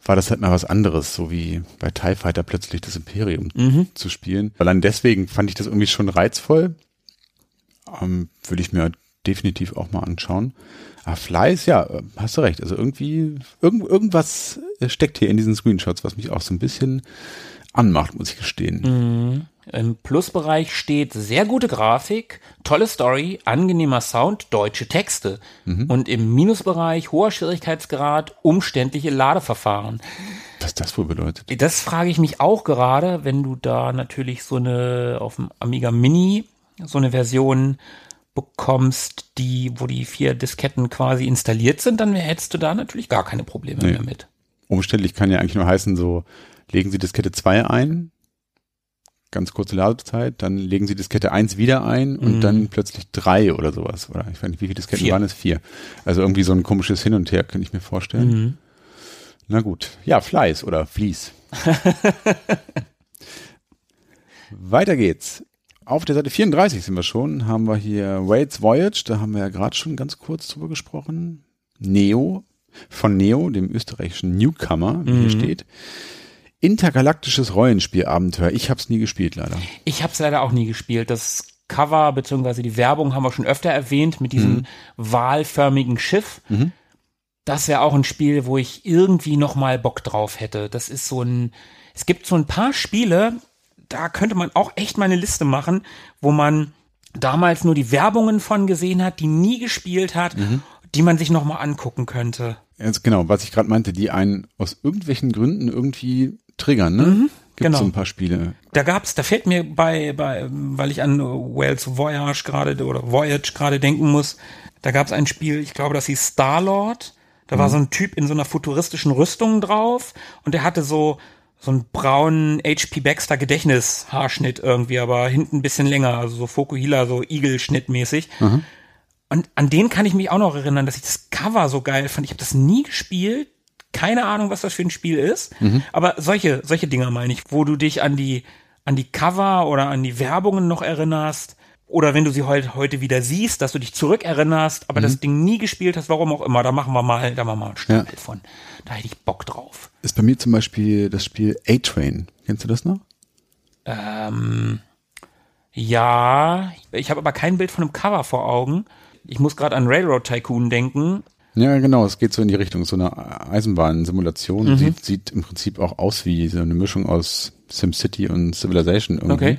war das halt mal was anderes, so wie bei TIE Fighter plötzlich das Imperium zu spielen. Allein deswegen fand ich das irgendwie schon reizvoll. Ähm, Würde ich mir definitiv auch mal anschauen. Ah, Fleiß, ja, äh, hast du recht. Also irgendwie, irgend, irgendwas steckt hier in diesen Screenshots, was mich auch so ein bisschen anmacht, muss ich gestehen. Im Plusbereich steht sehr gute Grafik, tolle Story, angenehmer Sound, deutsche Texte. Und im Minusbereich hoher Schwierigkeitsgrad, umständliche Ladeverfahren. Was das wohl bedeutet. Das frage ich mich auch gerade, wenn du da natürlich so eine auf dem Amiga Mini so eine Version bekommst, die, wo die vier Disketten quasi installiert sind, dann hättest du da natürlich gar keine Probleme Nee. mehr mit. Umständlich kann ja eigentlich nur heißen, so, legen Sie Diskette 2 ein, ganz kurze Ladezeit, dann legen Sie Diskette 1 wieder ein und Mhm. dann plötzlich 3 oder sowas. Oder ich weiß nicht, wie viele Disketten Vier. waren es? Vier. Also irgendwie so ein komisches Hin und Her, kann ich mir vorstellen. Mhm. Na gut. Ja, Fleiß oder Fließ. Weiter geht's. Auf der Seite 34 sind wir schon, haben wir hier Wade's Voyage, da haben wir ja gerade schon ganz kurz drüber gesprochen. Neo, von Neo, dem österreichischen Newcomer, wie hier steht. Intergalaktisches Rollenspielabenteuer. Ich habe es nie gespielt, leider. Ich habe es leider auch nie gespielt. Das Cover beziehungsweise die Werbung haben wir schon öfter erwähnt mit diesem wahlförmigen Schiff. Das wäre auch ein Spiel, wo ich irgendwie noch mal Bock drauf hätte. Das ist so ein. Es gibt so ein paar Spiele, da könnte man auch echt mal eine Liste machen, wo man damals nur die Werbungen von gesehen hat, die nie gespielt hat, die man sich noch mal angucken könnte. Jetzt genau, was ich gerade meinte, die einen aus irgendwelchen Gründen irgendwie triggern, ne? Gibt Genau. so ein paar Spiele. Da gab's, da fällt mir bei, bei, weil ich an Wales Voyage gerade oder Voyage gerade denken muss, da gab's ein Spiel, ich glaube, das hieß Star-Lord. Da war so ein Typ in so einer futuristischen Rüstung drauf und der hatte so, so einen braunen HP Baxter Gedächtnishaarschnitt irgendwie, aber hinten ein bisschen länger, also so Fokuhila, so Igel-Schnittmäßig. Und an den kann ich mich auch noch erinnern, dass ich das Cover so geil fand. Ich habe das nie gespielt. Keine Ahnung, was das für ein Spiel ist. Aber solche, solche Dinger meine ich, wo du dich an die, an die Cover oder an die Werbungen noch erinnerst. Oder wenn du sie heute, heute wieder siehst, dass du dich zurückerinnerst, aber das Ding nie gespielt hast, warum auch immer, da machen wir mal, da machen wir mal einen Stapel von. Da hätte ich Bock drauf. Ist bei mir zum Beispiel das Spiel A-Train. Kennst du das noch? Ähm, ja, ich habe aber kein Bild von einem Cover vor Augen. Ich muss gerade an Railroad Tycoon denken. Ja, genau, es geht so in die Richtung, so eine Eisenbahnsimulation. Mhm. Sieht, sieht im Prinzip auch aus wie so eine Mischung aus SimCity und Civilization irgendwie. Okay.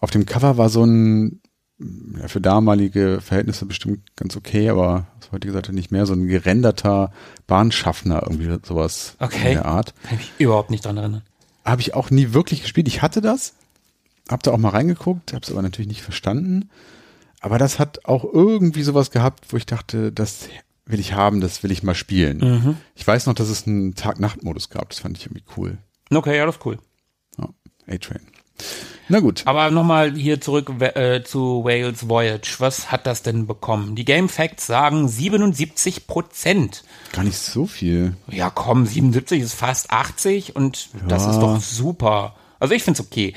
Auf dem Cover war so ein, ja, für damalige Verhältnisse bestimmt ganz okay, aber aus heutiger Seite nicht mehr, so ein gerenderter Bahnschaffner, irgendwie sowas Okay. in der Art. Kann ich überhaupt nicht dran erinnern. Habe ich auch nie wirklich gespielt. Ich hatte das, hab da auch mal reingeguckt, habe es aber natürlich nicht verstanden. Aber das hat auch irgendwie sowas gehabt, wo ich dachte, das will ich haben, das will ich mal spielen. Mhm. Ich weiß noch, dass es einen Tag-Nacht-Modus gab. Das fand ich irgendwie cool. Okay, ja, das ist cool. Ja, A-Train. Na gut. Aber nochmal hier zurück äh, zu Wales Voyage. Was hat das denn bekommen? Die Game Facts sagen 77 Prozent. Gar nicht so viel. Ja, komm, 77 ist fast 80 und das Ja. ist doch super. Also ich find's okay.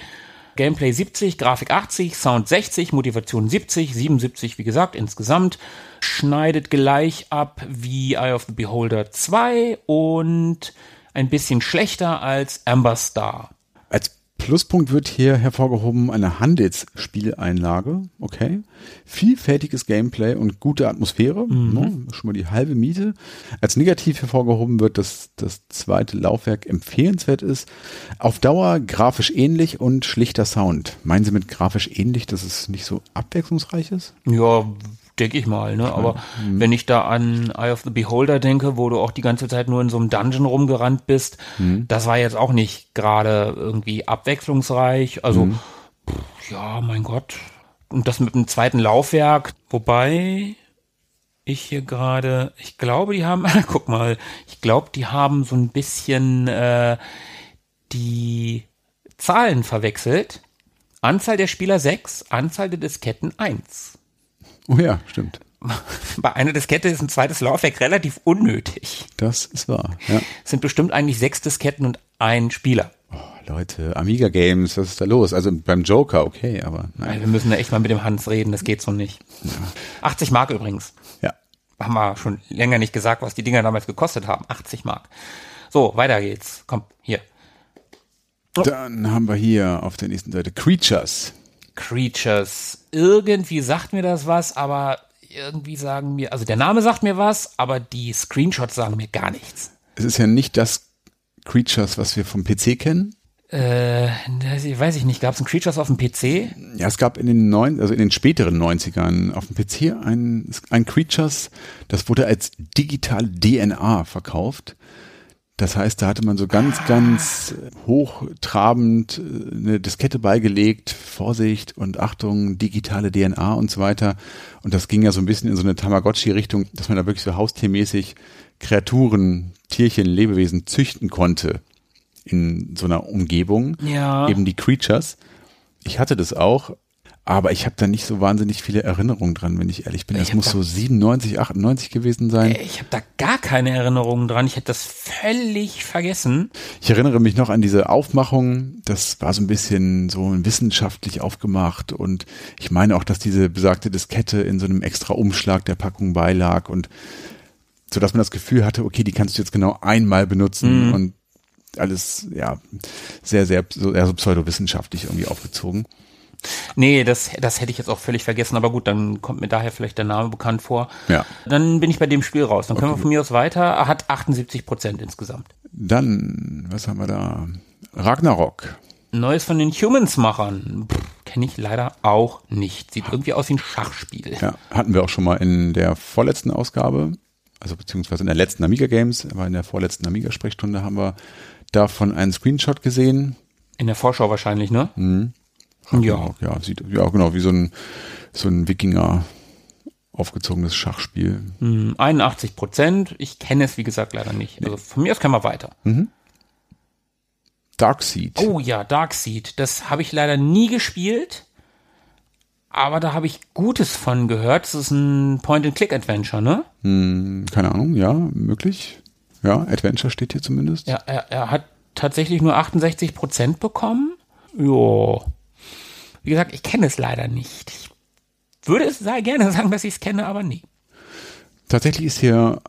Gameplay 70, Grafik 80, Sound 60, Motivation 70, 77, wie gesagt, insgesamt. Schneidet gleich ab wie Eye of the Beholder 2 und ein bisschen schlechter als Amber Star. Pluspunkt wird hier hervorgehoben eine Handelsspieleinlage, okay. Vielfältiges Gameplay und gute Atmosphäre, ne, schon mal die halbe Miete. Als negativ hervorgehoben wird, dass das zweite Laufwerk empfehlenswert ist. Auf Dauer grafisch ähnlich und schlichter Sound. Meinen Sie mit grafisch ähnlich, dass es nicht so abwechslungsreich ist? Ja, denke ich mal, ne? Aber wenn ich da an Eye of the Beholder denke, wo du auch die ganze Zeit nur in so einem Dungeon rumgerannt bist, das war jetzt auch nicht gerade irgendwie abwechslungsreich. Also, pff, ja, mein Gott. Und das mit dem zweiten Laufwerk, wobei ich hier gerade, ich glaube, die haben, guck mal, ich glaube, die haben so ein bisschen äh, die Zahlen verwechselt. Anzahl der Spieler 6, Anzahl der Disketten 1 Oh ja, stimmt. bei einer Diskette ist ein zweites Laufwerk relativ unnötig. Das ist wahr. Ja. Es sind bestimmt eigentlich sechs Disketten und ein Spieler. Oh, Leute, Amiga Games, was ist da los? Also beim Joker, okay, aber nein. Also wir müssen da echt mal mit dem Hans reden, das geht so nicht. 80 Mark übrigens. Ja. Haben wir schon länger nicht gesagt, was die Dinger damals gekostet haben. 80 Mark. So, weiter geht's. Komm, hier. Dann haben wir hier auf der nächsten Seite Creatures. Creatures. Irgendwie sagt mir das was, aber irgendwie sagen mir, also der Name sagt mir was, aber die Screenshots sagen mir gar nichts. Es ist ja nicht das Creatures, was wir vom PC kennen. Äh, weiß ich nicht, gab es ein Creatures auf dem PC? Ja, es gab in den neun, also in den späteren 90ern auf dem PC ein, ein Creatures, das wurde als digitale DNA verkauft. Das heißt, da hatte man so ganz, ganz hochtrabend äh, eine Diskette beigelegt, Vorsicht und Achtung, digitale DNA und so weiter. Und das ging ja so ein bisschen in so eine Tamagotchi-Richtung, dass man da wirklich so haustiermäßig Kreaturen, Tierchen, Lebewesen züchten konnte in so einer Umgebung. Ja. Eben die Creatures. Ich hatte das auch, aber ich habe da nicht so wahnsinnig viele Erinnerungen dran, wenn ich ehrlich bin. Das muss da- so 97, 98 gewesen sein. Ich habe da gar keine Erinnerungen dran. Ich hätte das völlig vergessen. Ich erinnere mich noch an diese Aufmachung. Das war so ein bisschen so wissenschaftlich aufgemacht und ich meine auch, dass diese besagte Diskette in so einem extra Umschlag der Packung beilag und so dass man das Gefühl hatte, okay, die kannst du jetzt genau einmal benutzen und alles, ja, sehr, sehr, so, eher so pseudowissenschaftlich irgendwie aufgezogen. Nee, das, das hätte ich jetzt auch völlig vergessen. Aber gut, dann kommt mir daher vielleicht der Name bekannt vor. Ja. Dann bin ich bei dem Spiel raus. Dann können wir von mir aus weiter. Er hat 78 Prozent insgesamt. Dann, was haben wir da? Ragnarok. Neues von den Humans-Machern. Kenne ich leider auch nicht. Sieht irgendwie aus wie ein Schachspiel. Ja, hatten wir auch schon mal in der vorletzten Ausgabe, also beziehungsweise in der letzten Amiga Games, aber in der vorletzten Amiga-Sprechstunde haben wir davon einen Screenshot gesehen. In der Vorschau wahrscheinlich, ne? Mhm. Ja. Ja, sieht ja genau wie so ein so ein Wikinger aufgezogenes Schachspiel. Hm, 81 Prozent. Ich kenne es, wie gesagt, leider nicht. Also von mir aus können wir weiter. Darkseed. Oh ja, Darkseed. Das habe ich leider nie gespielt. Aber da habe ich Gutes von gehört. Das ist ein Point-and-Click-Adventure, ne? Hm, keine Ahnung, ja, möglich. Ja, Adventure steht hier zumindest. Ja, er, er hat tatsächlich nur 68 Prozent bekommen. Jo. Wie gesagt, ich kenne es leider nicht. Ich würde es sehr gerne sagen, dass ich es kenne, aber nie. Tatsächlich ist hier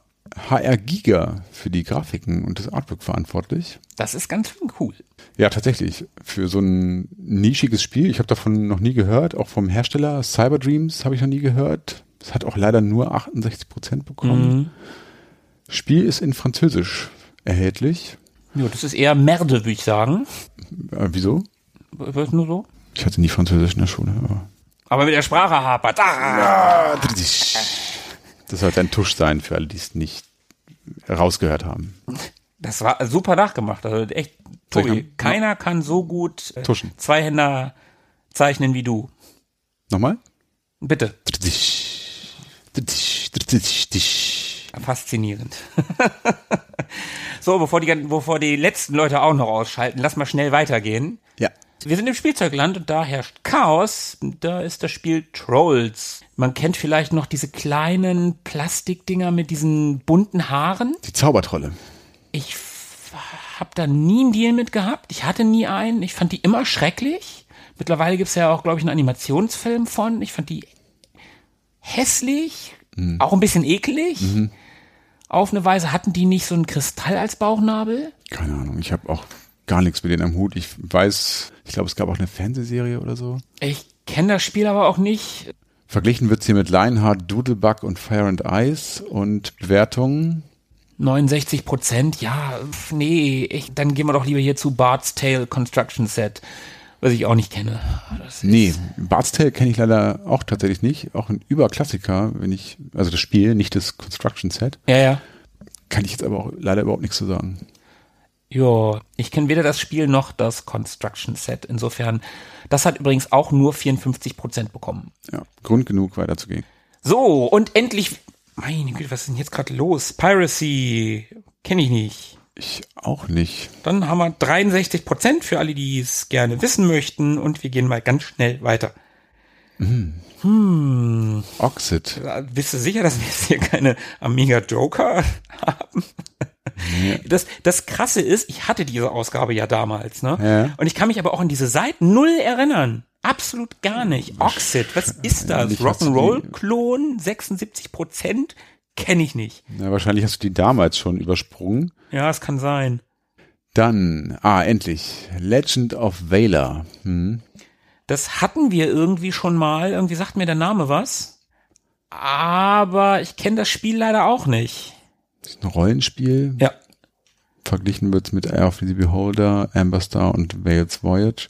HR Giga für die Grafiken und das Artwork verantwortlich. Das ist ganz schön cool. Ja, tatsächlich. Für so ein nischiges Spiel. Ich habe davon noch nie gehört. Auch vom Hersteller Cyberdreams habe ich noch nie gehört. Das hat auch leider nur 68 Prozent bekommen. Spiel ist in Französisch erhältlich. Ja, das ist eher Merde, würde ich sagen. Äh, wieso? Was nur so? Ich hatte nie Französisch in der Schule. Aber Aber mit der Sprache hapert. Ah! das sollte ein Tusch sein für alle, die es nicht rausgehört haben. Das war super nachgemacht. Also echt, Tobi, keiner kann so gut äh, Tuschen. Zweihänder zeichnen wie du. Nochmal? Bitte. Faszinierend. so, bevor die, bevor die letzten Leute auch noch ausschalten, lass mal schnell weitergehen. Ja. Wir sind im Spielzeugland und da herrscht Chaos. Da ist das Spiel Trolls. Man kennt vielleicht noch diese kleinen Plastikdinger mit diesen bunten Haaren. Die Zaubertrolle. Ich habe da nie einen Deal mit gehabt. Ich hatte nie einen. Ich fand die immer schrecklich. Mittlerweile gibt's ja auch, glaube ich, einen Animationsfilm von. Ich fand die hässlich, auch ein bisschen eklig. Auf eine Weise hatten die nicht so einen Kristall als Bauchnabel. Keine Ahnung, ich habe auch gar nichts mit denen am Hut. Ich weiß, ich glaube, es gab auch eine Fernsehserie oder so. Ich kenne das Spiel aber auch nicht. Verglichen wird's hier mit Lionheart, Doodlebug und Fire and Ice und Bewertungen. 69 Prozent, ja, nee, ich, dann gehen wir doch lieber hier zu Bart's Tale Construction Set, was ich auch nicht kenne. Das Nee, Bart's Tale kenne ich leider auch tatsächlich nicht. Auch ein Überklassiker, wenn ich, also das Spiel, nicht das Construction Set. Ja, ja. Kann ich jetzt aber auch leider überhaupt nichts zu sagen. Ja, ich kenne weder das Spiel noch das Construction Set. Insofern, das hat übrigens auch nur 54 Prozent bekommen. Ja, Grund genug weiterzugehen. So, und endlich, meine Güte, was ist denn jetzt gerade los? Piracy, kenne ich nicht. Ich auch nicht. Dann haben wir 63 Prozent für alle, die es gerne wissen möchten. Und wir gehen mal ganz schnell weiter. Oxid. Äh, Bist du sicher, dass wir jetzt hier keine Amiga Joker haben? Das, das Krasse ist, ich hatte diese Ausgabe ja damals, ne? Ja. Und ich kann mich aber auch an diese Seiten null erinnern. Absolut gar nicht. Oxid, was ist das? Rock'n'Roll-Klon, 76 Prozent? Kenne ich nicht. Na, wahrscheinlich hast du die damals schon übersprungen. Ja, es kann sein. Dann, ah, endlich. Legend of Valor. Hm. Das hatten wir irgendwie schon mal. Irgendwie sagt mir der Name was. Aber ich kenne das Spiel leider auch nicht. Das ist ein Rollenspiel. Ja. Verglichen wird's mit Air of the Beholder, Amber Star und Wales Voyage.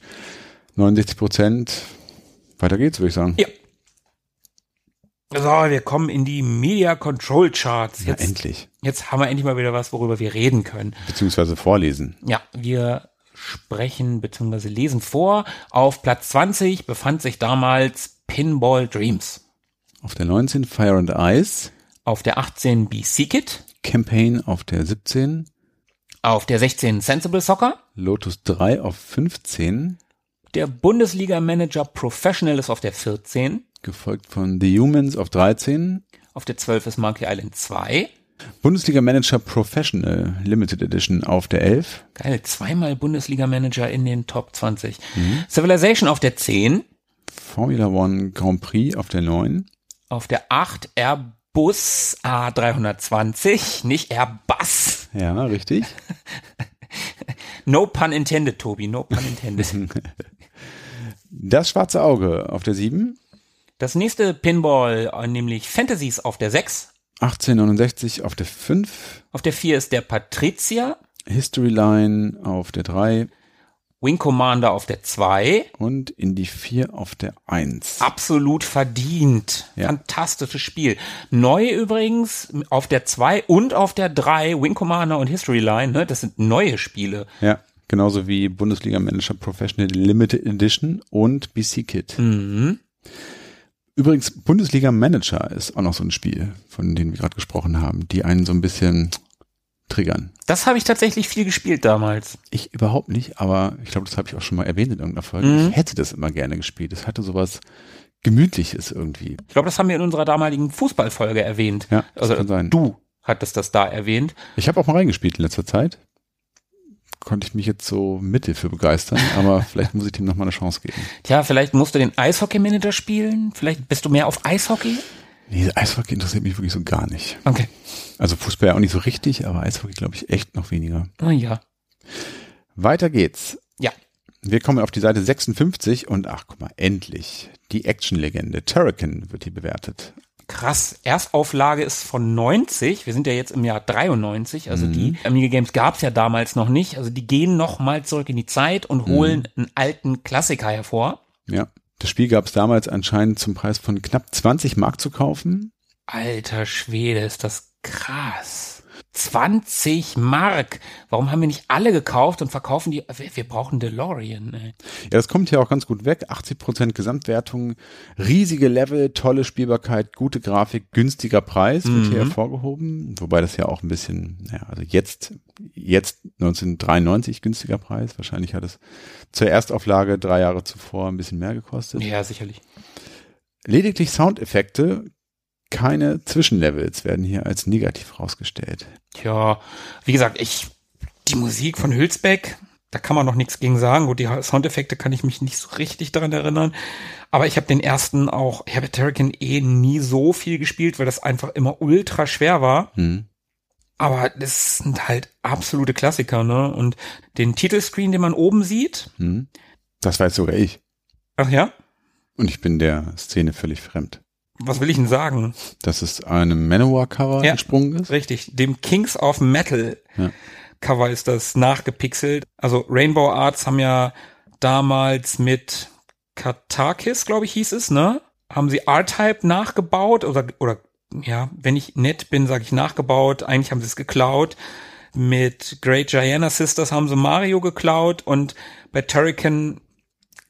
69 Prozent. Weiter geht's, würde ich sagen. Ja. So, wir kommen in die Media Control Charts. Ja, Jetzt, endlich. jetzt haben wir endlich mal wieder was, worüber wir reden können. Beziehungsweise vorlesen. Ja, wir sprechen bzw. lesen vor. Auf Platz 20 befand sich damals Pinball Dreams. Auf der 19 Fire and Ice. Auf der 18 Be Seek It. Campaign auf der 17. Auf der 16 Sensible Soccer. Lotus 3 auf 15. Der Bundesliga Manager Professional ist auf der 14. Gefolgt von The Humans auf 13. Auf der 12 ist Monkey Island 2. Bundesliga Manager Professional Limited Edition auf der 11. Geil, zweimal Bundesliga Manager in den Top 20. Civilization auf der 10. Formula One Grand Prix auf der 9. Auf der 8 Airbus A320, nicht Airbus. Ja, richtig. No pun intended, Tobi, no pun intended. Das schwarze Auge auf der 7. Das nächste Pinball, nämlich Fantasies auf der 6. 1869 auf der 5. Auf der 4 ist der Patricia. History Line auf der 3. Wing Commander auf der 2. Und in die 4 auf der 1. Absolut verdient. Ja. Fantastisches Spiel. Neu übrigens auf der 2 und auf der 3 Wing Commander und History Line. Ne? Das sind neue Spiele. Ja. Genauso wie Bundesliga Manager Professional Limited Edition und BC Kit. Mhm. Übrigens, Bundesliga Manager ist auch noch so ein Spiel, von dem wir gerade gesprochen haben, die einen so ein bisschen triggern. Das habe ich tatsächlich viel gespielt damals. Ich überhaupt nicht, aber ich glaube, das habe ich auch schon mal erwähnt in irgendeiner Folge. Mhm. Ich hätte das immer gerne gespielt. Es hatte sowas Gemütliches irgendwie. Ich glaube, das haben wir in unserer damaligen Fußballfolge erwähnt. Ja, das also kann sein. du hattest das da erwähnt. Ich habe auch mal reingespielt in letzter Zeit. Konnte ich mich jetzt so mittel für begeistern, aber vielleicht muss ich dem noch mal eine Chance geben. Tja, vielleicht musst du den Eishockey-Manager spielen. Vielleicht bist du mehr auf Eishockey. Nee, Eishockey interessiert mich wirklich so gar nicht. Okay. Also Fußball ja auch nicht so richtig, aber Eishockey glaube ich echt noch weniger. Oh ja. Weiter geht's. Ja. Wir kommen auf die Seite 56 und ach guck mal, endlich. Die Action-Legende Turrican wird hier bewertet. Krass. Erstauflage ist von 90. Wir sind ja jetzt im Jahr 93. Also die Amiga Games gab's ja damals noch nicht. Also die gehen noch mal zurück in die Zeit und holen einen alten Klassiker hervor. Ja. Das Spiel gab es damals anscheinend zum Preis von knapp 20 Mark zu kaufen. Alter Schwede, ist das krass. 20 Mark. Warum haben wir nicht alle gekauft und verkaufen die? Wir, brauchen DeLorean. Ey. Ja, das kommt hier auch ganz gut weg. 80% Gesamtwertung, riesige Level, tolle Spielbarkeit, gute Grafik, günstiger Preis wird hier hervorgehoben. Wobei das ja auch ein bisschen, ja, also jetzt, jetzt 1993 günstiger Preis. Wahrscheinlich hat es zur Erstauflage drei Jahre zuvor ein bisschen mehr gekostet. Ja, sicherlich. Lediglich Soundeffekte, keine Zwischenlevels werden hier als negativ rausgestellt. Tja, wie gesagt, ich, die Musik von Hülsbeck, da kann man noch nichts gegen sagen. Gut, die Soundeffekte kann ich mich nicht so richtig daran erinnern. Aber ich habe den ersten auch, ich habe Terrican eh nie so viel gespielt, weil das einfach immer ultra schwer war. Hm. Aber das sind halt absolute Klassiker, ne? Und den Titelscreen, den man oben sieht, Hm. Das weiß sogar ich. ach ja, Und ich bin der Szene völlig fremd. Was will ich denn sagen? Dass es einem Manowar-Cover Ja. entsprungen ist. Richtig, dem Kings of Metal Ja. Cover ist das nachgepixelt. Also Rainbow Arts haben ja damals mit Katakis, glaube ich, hieß es, ne? Haben sie R-Type nachgebaut oder, oder, ja, wenn ich nett bin, sage ich nachgebaut. Eigentlich haben sie es geklaut. Mit Great Gianna Sisters haben sie Mario geklaut und bei Turrican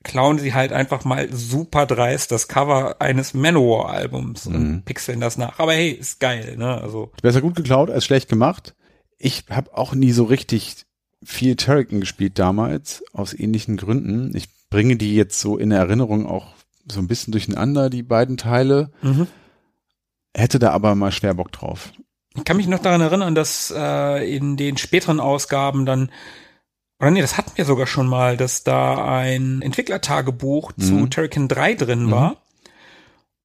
klauen sie halt einfach mal super dreist das Cover eines Manowar-Albums und pixeln das nach. Aber hey, ist geil, ne? Also, Besser gut geklaut als schlecht gemacht. Ich habe auch nie so richtig viel Turrican gespielt damals, aus ähnlichen Gründen. Ich bringe die jetzt so in Erinnerung auch so ein bisschen durcheinander, die beiden Teile. Mhm. Hätte da aber mal schwer Bock drauf. Ich kann mich noch daran erinnern, dass äh, in den späteren Ausgaben dann, oder nee, das hatten wir sogar schon mal, dass da ein Entwicklertagebuch zu Mhm. Turrican 3 drin war.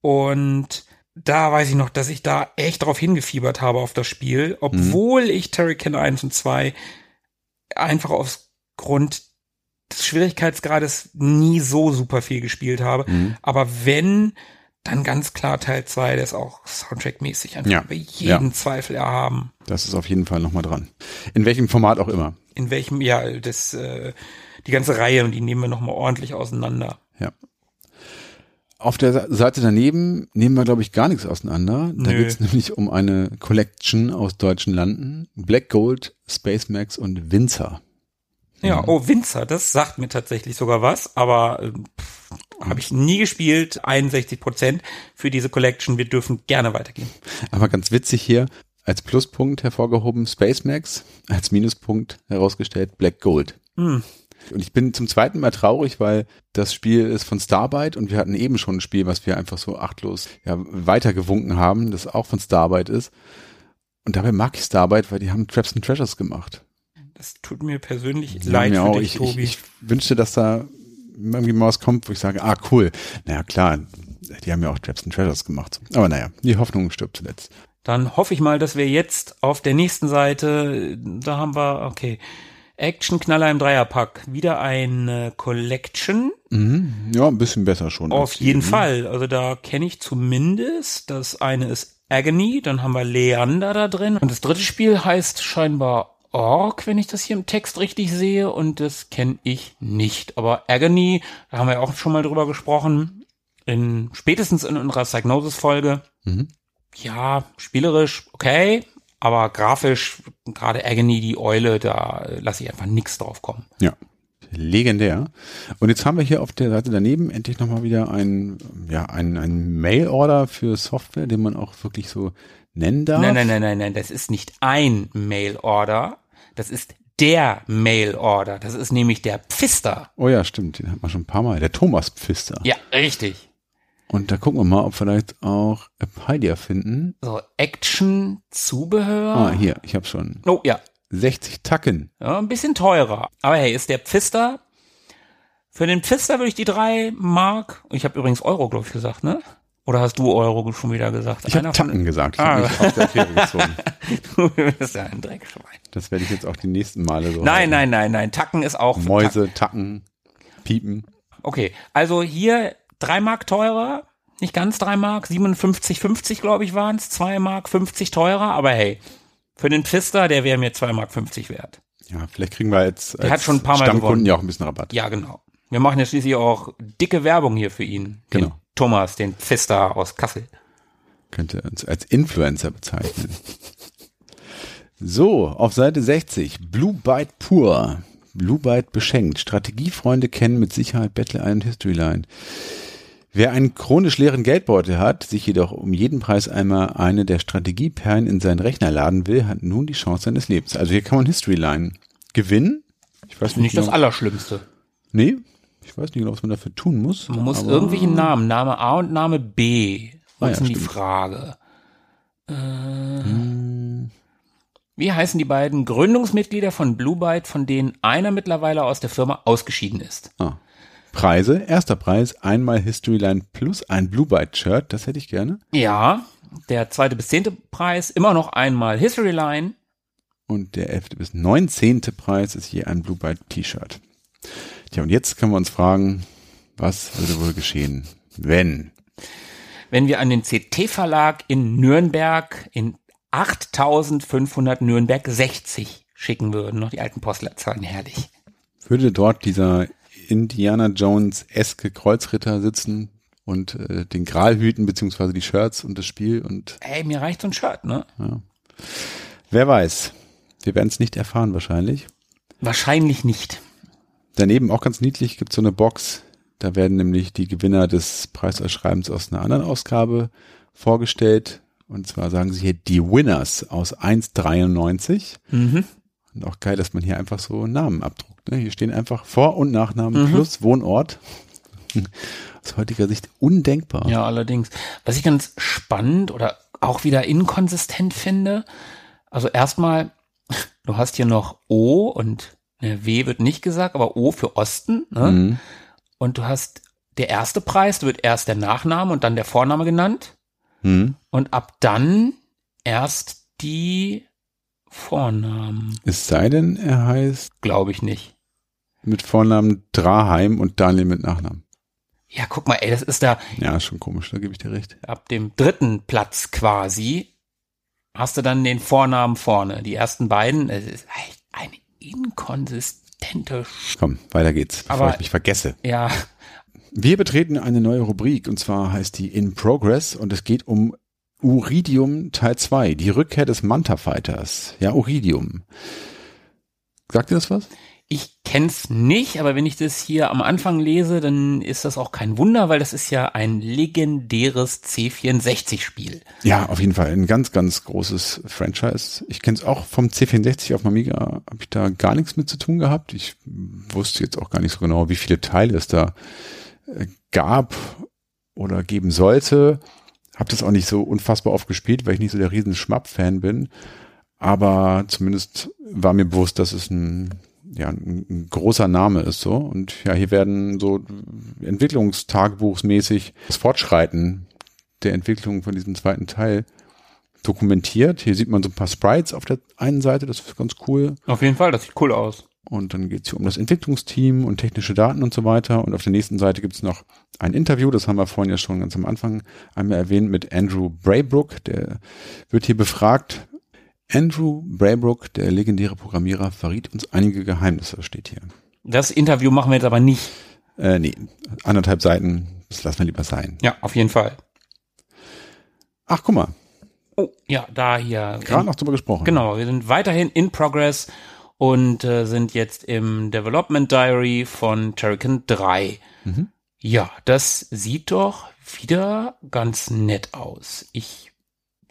Und da weiß ich noch, dass ich da echt drauf hingefiebert habe auf das Spiel, obwohl ich Turrican 1 und 2 einfach aufgrund des Schwierigkeitsgrades nie so super viel gespielt habe. Mhm. Aber wenn, dann ganz klar Teil 2, der ist auch soundtrackmäßig einfach Ja, bei jedem Zweifel erhaben. Das ist auf jeden Fall nochmal dran. In welchem Format auch immer. In welchem, ja, das, äh, die ganze Reihe und die nehmen wir nochmal ordentlich auseinander. Ja. Auf der Seite daneben nehmen wir, glaube ich, gar nichts auseinander. Da geht es nämlich um eine Collection aus deutschen Landen. Black Gold, Space Max und Windsor. Ja, oh, Winzer, das sagt mir tatsächlich sogar was, aber äh, habe ich nie gespielt. 61 Prozent für diese Collection. Wir dürfen gerne weitergehen. Aber ganz witzig hier, als Pluspunkt hervorgehoben Space Max, als Minuspunkt herausgestellt Black Gold. Hm. Und ich bin zum zweiten Mal traurig, weil das Spiel ist von Starbite und wir hatten eben schon ein Spiel, was wir einfach so achtlos ja, weitergewunken haben, das auch von Starbite ist. Und dabei mag ich Starbite, weil die haben Traps and Treasures gemacht. Das tut mir persönlich Ja, leid mir für dich, ich, Tobi. Ich, ich wünschte, dass da irgendwie mal was kommt, wo ich sage, ah, cool. Naja, klar, die haben ja auch Traps and Treasures gemacht. Aber naja, die Hoffnung stirbt zuletzt. Dann hoffe ich mal, dass wir jetzt auf der nächsten Seite, da haben wir, okay, Action-Knaller im Dreierpack. Wieder eine Collection. Mhm. Ja, ein bisschen besser schon. Auf die, jeden ne? Fall. Also da kenne ich zumindest. Das eine ist Agony, dann haben wir Leander da drin. Und das dritte Spiel heißt scheinbar Ork, wenn ich das hier im Text richtig sehe. Und das kenne ich nicht. Aber Agony, da haben wir auch schon mal drüber gesprochen. In, spätestens in unserer Psygnosis-Folge. Mhm. Ja, spielerisch, okay. Aber grafisch, gerade Agony, die Eule, da äh, lasse ich einfach nichts drauf kommen. Ja. Legendär. Und jetzt haben wir hier auf der Seite daneben endlich nochmal wieder ein, ja, ein, ein Mail-Order für Software, den man auch wirklich so nennen darf. Nein, nein, nein, nein, nein, das ist nicht ein Mail-Order. Das ist der Mail-Order. Das ist nämlich der Pfister. Oh ja, stimmt, den hat man schon ein paar Mal. Der Thomas Pfister. Ja, richtig. Und da gucken wir mal, ob wir vielleicht auch Apidia finden. So, Action-Zubehör. Ah, hier, ich habe schon. Oh, ja. 60 Tacken. ja. Ein bisschen teurer. Aber hey, ist der Pfister. Für den Pfister würde ich die drei Mark. Ich habe übrigens Euro, glaube ich, gesagt, ne? Oder hast du Euro schon wieder gesagt? Ich habe Tacken gesagt. Ich Ah. habe mich auf der Fähre gezogen. Du bist ja ein Dreckschwein. Das werde ich jetzt auch die nächsten Male so. Nein, halten. nein, nein, nein. Tacken ist auch. Mäuse, Tacken, Piepen. Okay, also hier drei Mark teurer, nicht ganz drei Mark, 57,50 glaube ich waren es, zwei Mark 50 teurer, aber hey, für den Pfister, der wäre mir zwei Mark 50 wert. Ja, vielleicht kriegen wir jetzt als hat schon ein paar Mal Stammkunden gewonnen. ja auch ein bisschen Rabatt. Ja, genau. Wir machen ja schließlich auch dicke Werbung hier für ihn. Genau. Thomas, den Pfister aus Kassel. Könnte uns als Influencer bezeichnen. So, auf Seite 60. Blue Byte pur. Blue Byte beschenkt. Strategiefreunde kennen mit Sicherheit Battle Island Historyline. Wer einen chronisch leeren Geldbeutel hat, sich jedoch um jeden Preis einmal eine der Strategieperlen in seinen Rechner laden will, hat nun die Chance seines Lebens. Also hier kann man Historyline gewinnen. Ich weiß nicht, Nicht das Allerschlimmste. Nee, ich weiß nicht genau, was man dafür tun muss. Man muss irgendwie einen Namen, Name A und Name B. Wo Ah, ist ja, denn die. Frage? Äh, Wie heißen die beiden Gründungsmitglieder von Blue Byte, von denen einer mittlerweile aus der Firma ausgeschieden ist? Ah. Preise. Erster Preis, einmal Historyline plus ein Blue Byte Shirt. Das hätte ich gerne. Ja, der zweite bis zehnte Preis immer noch einmal History Line. Und der elfte bis neunzehnte Preis ist je ein Blue Byte T-Shirt. Tja, und jetzt können wir uns fragen, was würde wohl geschehen, wenn? Wenn wir an den CT-Verlag in Nürnberg in 8500 Nürnberg 60 schicken würden, noch die alten Postleitzahlen, herrlich. Würde dort dieser Indiana Jones-eske Kreuzritter sitzen und äh, den Gral hüten, beziehungsweise die Shirts und das Spiel und Ey, mir reicht so ein Shirt, ne? wer weiß. Wir werden es nicht erfahren wahrscheinlich. Wahrscheinlich nicht. Daneben auch ganz niedlich gibt es so eine Box. Da werden nämlich die Gewinner des Preisausschreibens aus einer anderen Ausgabe vorgestellt. Und zwar sagen sie hier die Winners aus 1,93. Mhm. Und auch geil, dass man hier einfach so Namen abdruckt. Ne? Hier stehen einfach Vor- und Nachnamen Mhm. plus Wohnort. Aus heutiger Sicht undenkbar. Ja, allerdings. Was ich ganz spannend oder auch wieder inkonsistent finde, also erstmal, du hast hier noch O und ne, W wird nicht gesagt, aber O für Osten. Ne? Mhm. Und du hast der erste Preis, wird erst der Nachname und dann der Vorname genannt. Mhm. Und ab dann erst die Vornamen. Es sei denn, er heißt Glaube ich nicht. mit Vornamen Draheim und Daniel mit Nachnamen. Ja, guck mal, ey, das ist da Ja, ist schon komisch, da gebe ich dir recht. ab dem dritten Platz quasi. Hast du dann den Vornamen vorne. Die ersten beiden, es ist echt eine inkonsistente, Komm, weiter geht's, bevor Aber- ich mich vergesse. ja, Wir betreten eine neue Rubrik und zwar heißt die In Progress und es geht um Uridium Teil 2, die Rückkehr des Manta Fighters. Ja, Uridium. Sagt ihr das was? Ich kenn's nicht, aber wenn ich das hier am Anfang lese, dann ist das auch kein Wunder, weil das ist ja ein legendäres C64-Spiel. Ja, auf jeden Fall ein ganz, ganz großes Franchise. Ich kenne es auch vom C64 auf Amiga, habe ich da gar nichts mit zu tun gehabt. Ich wusste jetzt auch gar nicht so genau, wie viele Teile es da äh, gab oder geben sollte. Habe das auch nicht so unfassbar oft gespielt, weil ich nicht so der riesen Schmapp-Fan bin. Aber zumindest war mir bewusst, dass es ein, ja, ein, großer Name ist so. Und ja, hier werden so Entwicklungstagebuchsmäßig das Fortschreiten der Entwicklung von diesem zweiten Teil dokumentiert. Hier sieht man so ein paar Sprites auf der einen Seite, das ist ganz cool. Auf jeden Fall, das sieht cool aus. Und dann geht es hier um das Entwicklungsteam und technische Daten und so weiter. Und auf der nächsten Seite gibt es noch ein Interview, das haben wir vorhin ja schon ganz am Anfang einmal erwähnt, mit Andrew Braybrook. Der wird hier befragt. Andrew Braybrook, der legendäre Programmierer, verriet uns einige Geheimnisse, steht hier. Das Interview machen wir jetzt aber nicht. Äh, nee, anderthalb Seiten, das lassen wir lieber sein. Ja, auf jeden Fall. Ach, guck mal. Oh, ja, da hier. Gerade noch drüber gesprochen. Genau, wir sind weiterhin in Progress und äh, sind jetzt im Development Diary von Turrican 3. Mhm. Ja, das sieht doch wieder ganz nett aus. Ich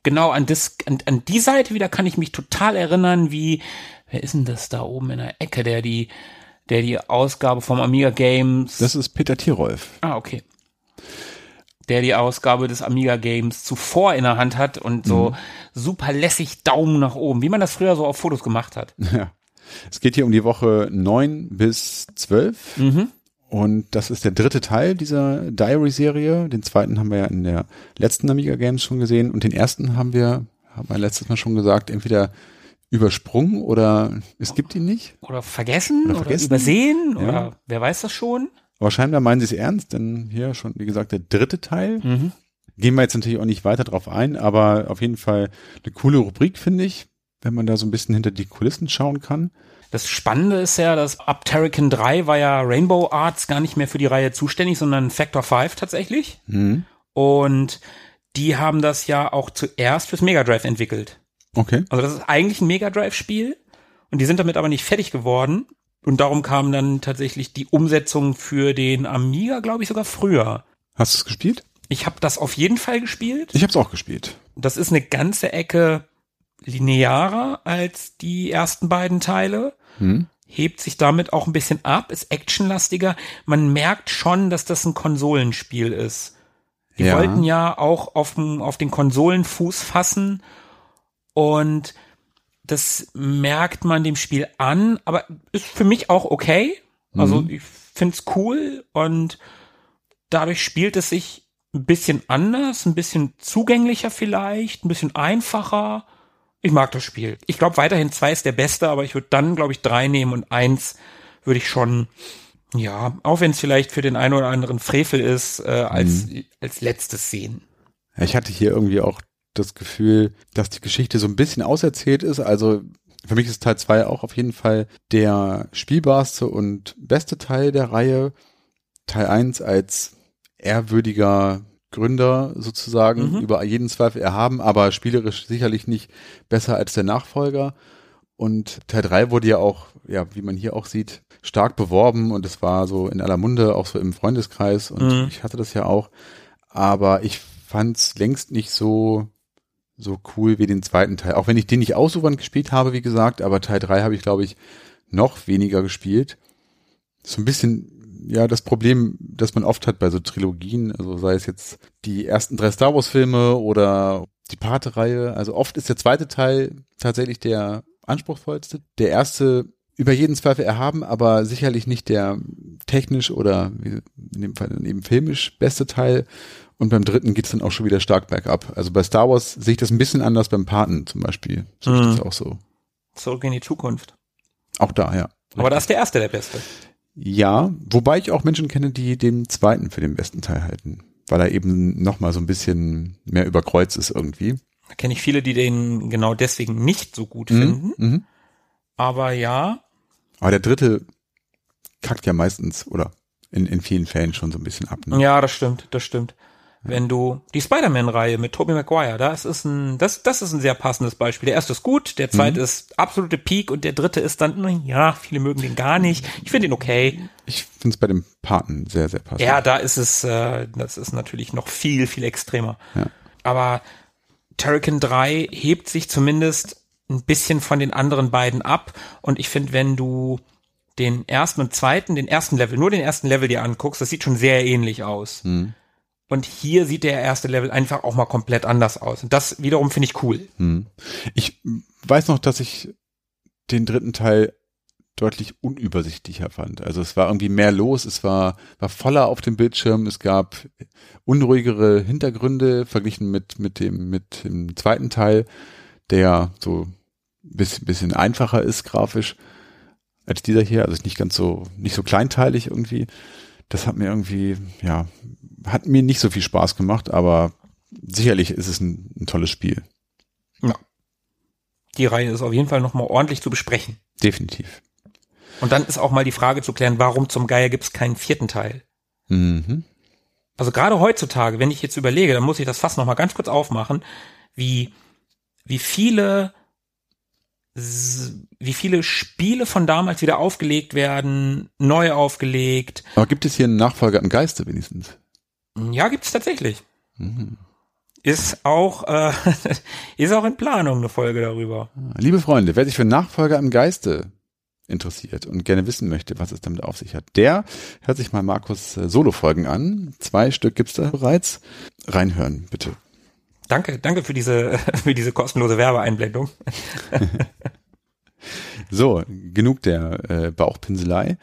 genau an das an, an die Seite wieder kann ich mich total erinnern, wie wer ist denn das da oben in der Ecke, der die der die Ausgabe vom Amiga Games Das ist Peter Tirolf. Ah, okay. Der die Ausgabe des Amiga Games zuvor in der Hand hat und so super lässig Daumen nach oben, wie man das früher so auf Fotos gemacht hat. Ja. Es geht hier um die Woche 9 bis 12. Mhm. Und das ist der dritte Teil dieser Diary-Serie. Den zweiten haben wir ja in der letzten Amiga Games schon gesehen. Und den ersten haben wir, haben wir letztes Mal schon gesagt, entweder übersprungen oder es gibt ihn nicht. Oder vergessen Oder oder, vergessen. übersehen Ja. oder wer weiß das schon. Aber scheinbar meinen sie es ernst, denn hier schon, wie gesagt, der dritte Teil. Mhm. Gehen wir jetzt natürlich auch nicht weiter drauf ein, aber auf jeden Fall eine coole Rubrik, finde ich, wenn man da so ein bisschen hinter die Kulissen schauen kann. Das Spannende ist ja, dass ab Terrican 3 war ja Rainbow Arts gar nicht mehr für die Reihe zuständig, sondern Factor 5 tatsächlich. Mhm. Und die haben das ja auch zuerst fürs Mega Drive entwickelt. Okay. Also das ist eigentlich ein Mega Drive Spiel und die sind damit aber nicht fertig geworden und darum kam dann tatsächlich die Umsetzung für den Amiga, glaube ich, sogar früher. Hast du es gespielt? Ich habe das auf jeden Fall gespielt. Ich habe es auch gespielt. Das ist eine ganze Ecke linearer als die ersten beiden Teile. Hm? Hebt sich damit auch ein bisschen ab, ist actionlastiger. Man merkt schon, dass das ein Konsolenspiel ist. Die Ja. wollten ja auch auf, den- auf den Konsolen Fuß fassen und das merkt man dem Spiel an, aber ist für mich auch okay. Also Mhm. ich find's cool und dadurch spielt es sich ein bisschen anders, ein bisschen zugänglicher vielleicht, ein bisschen einfacher. Ich mag das Spiel. Ich glaube weiterhin zwei ist der beste, aber ich würde dann, glaube ich, drei nehmen und eins würde ich schon, ja, auch wenn es vielleicht für den einen oder anderen Frevel ist, äh, als, als letztes sehen. Ja, ich hatte hier irgendwie auch das Gefühl, dass die Geschichte so ein bisschen auserzählt ist. Also für mich ist Teil 2 auch auf jeden Fall der spielbarste und beste Teil der Reihe. Teil 1 als ehrwürdiger Gründer sozusagen, Mhm. über jeden Zweifel erhaben, aber spielerisch sicherlich nicht besser als der Nachfolger. Und Teil 3 wurde ja auch, ja, wie man hier auch sieht, stark beworben und es war so in aller Munde, auch so im Freundeskreis und Mhm. ich hatte das ja auch. Aber ich fand's längst nicht so, so cool wie den zweiten Teil. Auch wenn ich den nicht ausufernd gespielt habe, wie gesagt, aber Teil 3 habe ich, glaube ich, noch weniger gespielt. So ein bisschen, ja, das Problem, das man oft hat bei so Trilogien, also sei es jetzt die ersten drei Star Wars Filme oder die Pate-Reihe. Also oft ist der zweite Teil tatsächlich der anspruchsvollste. Der erste über jeden Zweifel erhaben, aber sicherlich nicht der technisch oder in dem Fall dann eben filmisch beste Teil. Und beim dritten geht's dann auch schon wieder stark bergab. Also bei Star Wars sehe ich das ein bisschen anders beim Paten zum Beispiel. Ich Mhm. das auch so. Zurück in die Zukunft. Auch da, ja. Aber da ist der erste der beste. Ja, wobei ich auch Menschen kenne, die den zweiten für den besten Teil halten. Weil er eben nochmal so ein bisschen mehr über Kreuz ist irgendwie. Da kenne ich viele, die den genau deswegen nicht so gut Mhm. finden. Mhm. Aber ja, Aber der dritte kackt ja meistens oder in, in vielen Fällen schon so ein bisschen ab. Ne? Ja, das stimmt, das stimmt. Wenn du die Spider-Man-Reihe mit Tobey Maguire, das ist ein, das, das ist ein sehr passendes Beispiel. Der erste ist gut, der zweite ist absolute Peak und der dritte ist dann, na ja, viele mögen den gar nicht. Ich finde ihn okay. Ich finde es bei dem Paten sehr, sehr passend. Ja, da ist es, äh, das ist natürlich noch viel, viel extremer. Ja. Aber Turrican 3 hebt sich zumindest ein bisschen von den anderen beiden ab. Und ich finde, wenn du den ersten und zweiten, den ersten Level, nur den ersten Level dir anguckst, das sieht schon sehr ähnlich aus. Hm. Und hier sieht der erste Level einfach auch mal komplett anders aus. Und das wiederum finde ich cool. Hm. Ich weiß noch, dass ich den dritten Teil deutlich unübersichtlicher fand. Also es war irgendwie mehr los, es war, war voller auf dem Bildschirm, es gab unruhigere Hintergründe verglichen mit, mit dem, mit dem zweiten Teil, der so ein bisschen, bisschen einfacher ist grafisch als dieser hier, also nicht ganz so, nicht so kleinteilig irgendwie. Das hat mir irgendwie, ja, hat mir nicht so viel Spaß gemacht, aber sicherlich ist es ein, ein tolles Spiel. Die Reihe ist auf jeden Fall nochmal ordentlich zu besprechen. Definitiv. Und dann ist auch mal die Frage zu klären, warum zum Geier gibt es keinen vierten Teil? Mhm. Also gerade heutzutage, wenn ich jetzt überlege, dann muss ich das fast noch mal ganz kurz aufmachen, wie wie viele wie viele Spiele von damals wieder aufgelegt werden, neu aufgelegt. Aber gibt es hier einen Nachfolger im Geiste wenigstens? Ja, gibt's tatsächlich. Mhm. Ist auch äh, ist auch in Planung eine Folge darüber. Liebe Freunde, wer sich für Nachfolger im Geiste interessiert und gerne wissen möchte, was es damit auf sich hat, der hört sich mal Markus äh, Solo-Folgen an. Zwei Stück gibt's da bereits. Reinhören, bitte. Danke, danke für diese für diese kostenlose Werbeeinblendung. So, genug der äh, Bauchpinselei.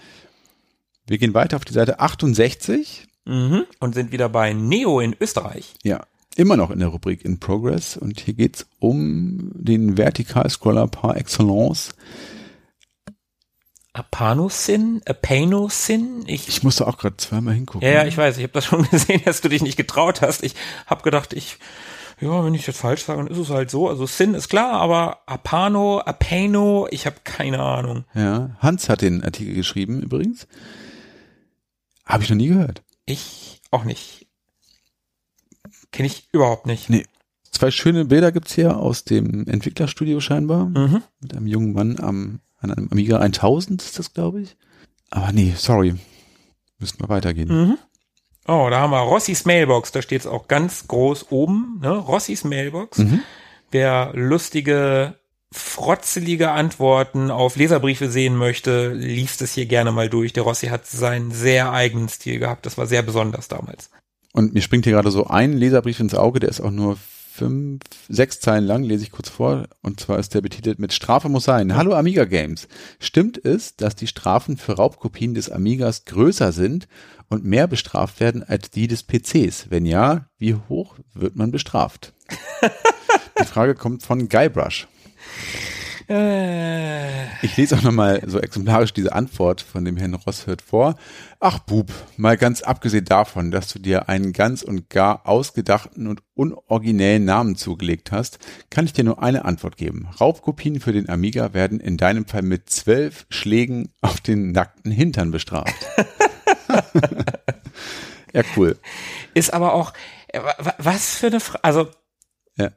Wir gehen weiter auf die Seite 68. Mhm. Und sind wieder bei Neo in Österreich. Ja, immer noch in der Rubrik In Progress. Und hier geht's um den Vertikalscroller par excellence. Apanosin, Apanosin. Ich, Ich musste auch gerade zweimal hingucken. ja, ja, ich weiß, ich habe das schon gesehen, dass du dich nicht getraut hast. Ich habe gedacht, ich, ja, wenn ich das falsch sage, dann ist es halt so. Also Sin ist klar, aber Apano, Apano, ich habe keine Ahnung. Ja, Hans hat den Artikel geschrieben übrigens. Habe ich noch nie gehört. Ich auch nicht. Kenne ich überhaupt nicht. Nee. Zwei schöne Bilder gibt's hier aus dem Entwicklerstudio scheinbar. Mhm. Mit einem jungen Mann am, an einem Amiga 1000 ist das, glaube ich. Aber nee, sorry. Müssen wir weitergehen. Mhm. Oh, da haben wir Rossis Mailbox, da steht es auch ganz groß oben, ne? Rossis Mailbox. Mhm. Wer lustige, frotzelige Antworten auf Leserbriefe sehen möchte, liest es hier gerne mal durch. Der Rossi hat seinen sehr eigenen Stil gehabt. Das war sehr besonders damals. Und mir springt hier gerade so ein Leserbrief ins Auge, der ist auch nur fünf, sechs Zeilen lang, lese ich kurz vor. Und zwar ist der betitelt mit Strafe muss sein. Hallo Amiga Games. Stimmt es, dass die Strafen für Raubkopien des Amigas größer sind und mehr bestraft werden als die des PCs? Wenn ja, wie hoch wird man bestraft? die Frage kommt von Guybrush. Äh, Ich lese auch nochmal so exemplarisch diese Antwort von dem Herrn Rosshirt vor. Ach Bub, mal ganz abgesehen davon, dass du dir einen ganz und gar ausgedachten und unoriginellen Namen zugelegt hast, kann ich dir nur eine Antwort geben. Raubkopien für den Amiga werden in deinem Fall mit zwölf Schlägen auf den nackten Hintern bestraft. ja, cool. ist aber auch, äh, wa- wa- was für eine Frage, also, Ja.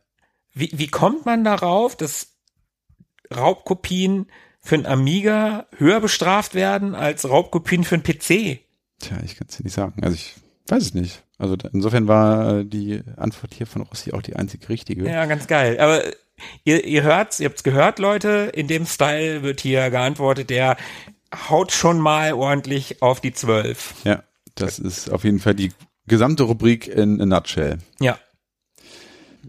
wie, wie kommt man darauf, dass Raubkopien für ein Amiga höher bestraft werden als Raubkopien für ein PC? Tja, ich kann es dir nicht sagen. Also ich weiß es nicht. Also insofern war äh, die Antwort hier von Rossi auch die einzig richtige. Ja, ganz geil. Aber ihr, ihr hört's, ihr habt's gehört, Leute. In dem Style wird hier geantwortet, der haut schon mal ordentlich auf die Zwölf. Ja, das ist auf jeden Fall die gesamte Rubrik in a nutshell. Ja.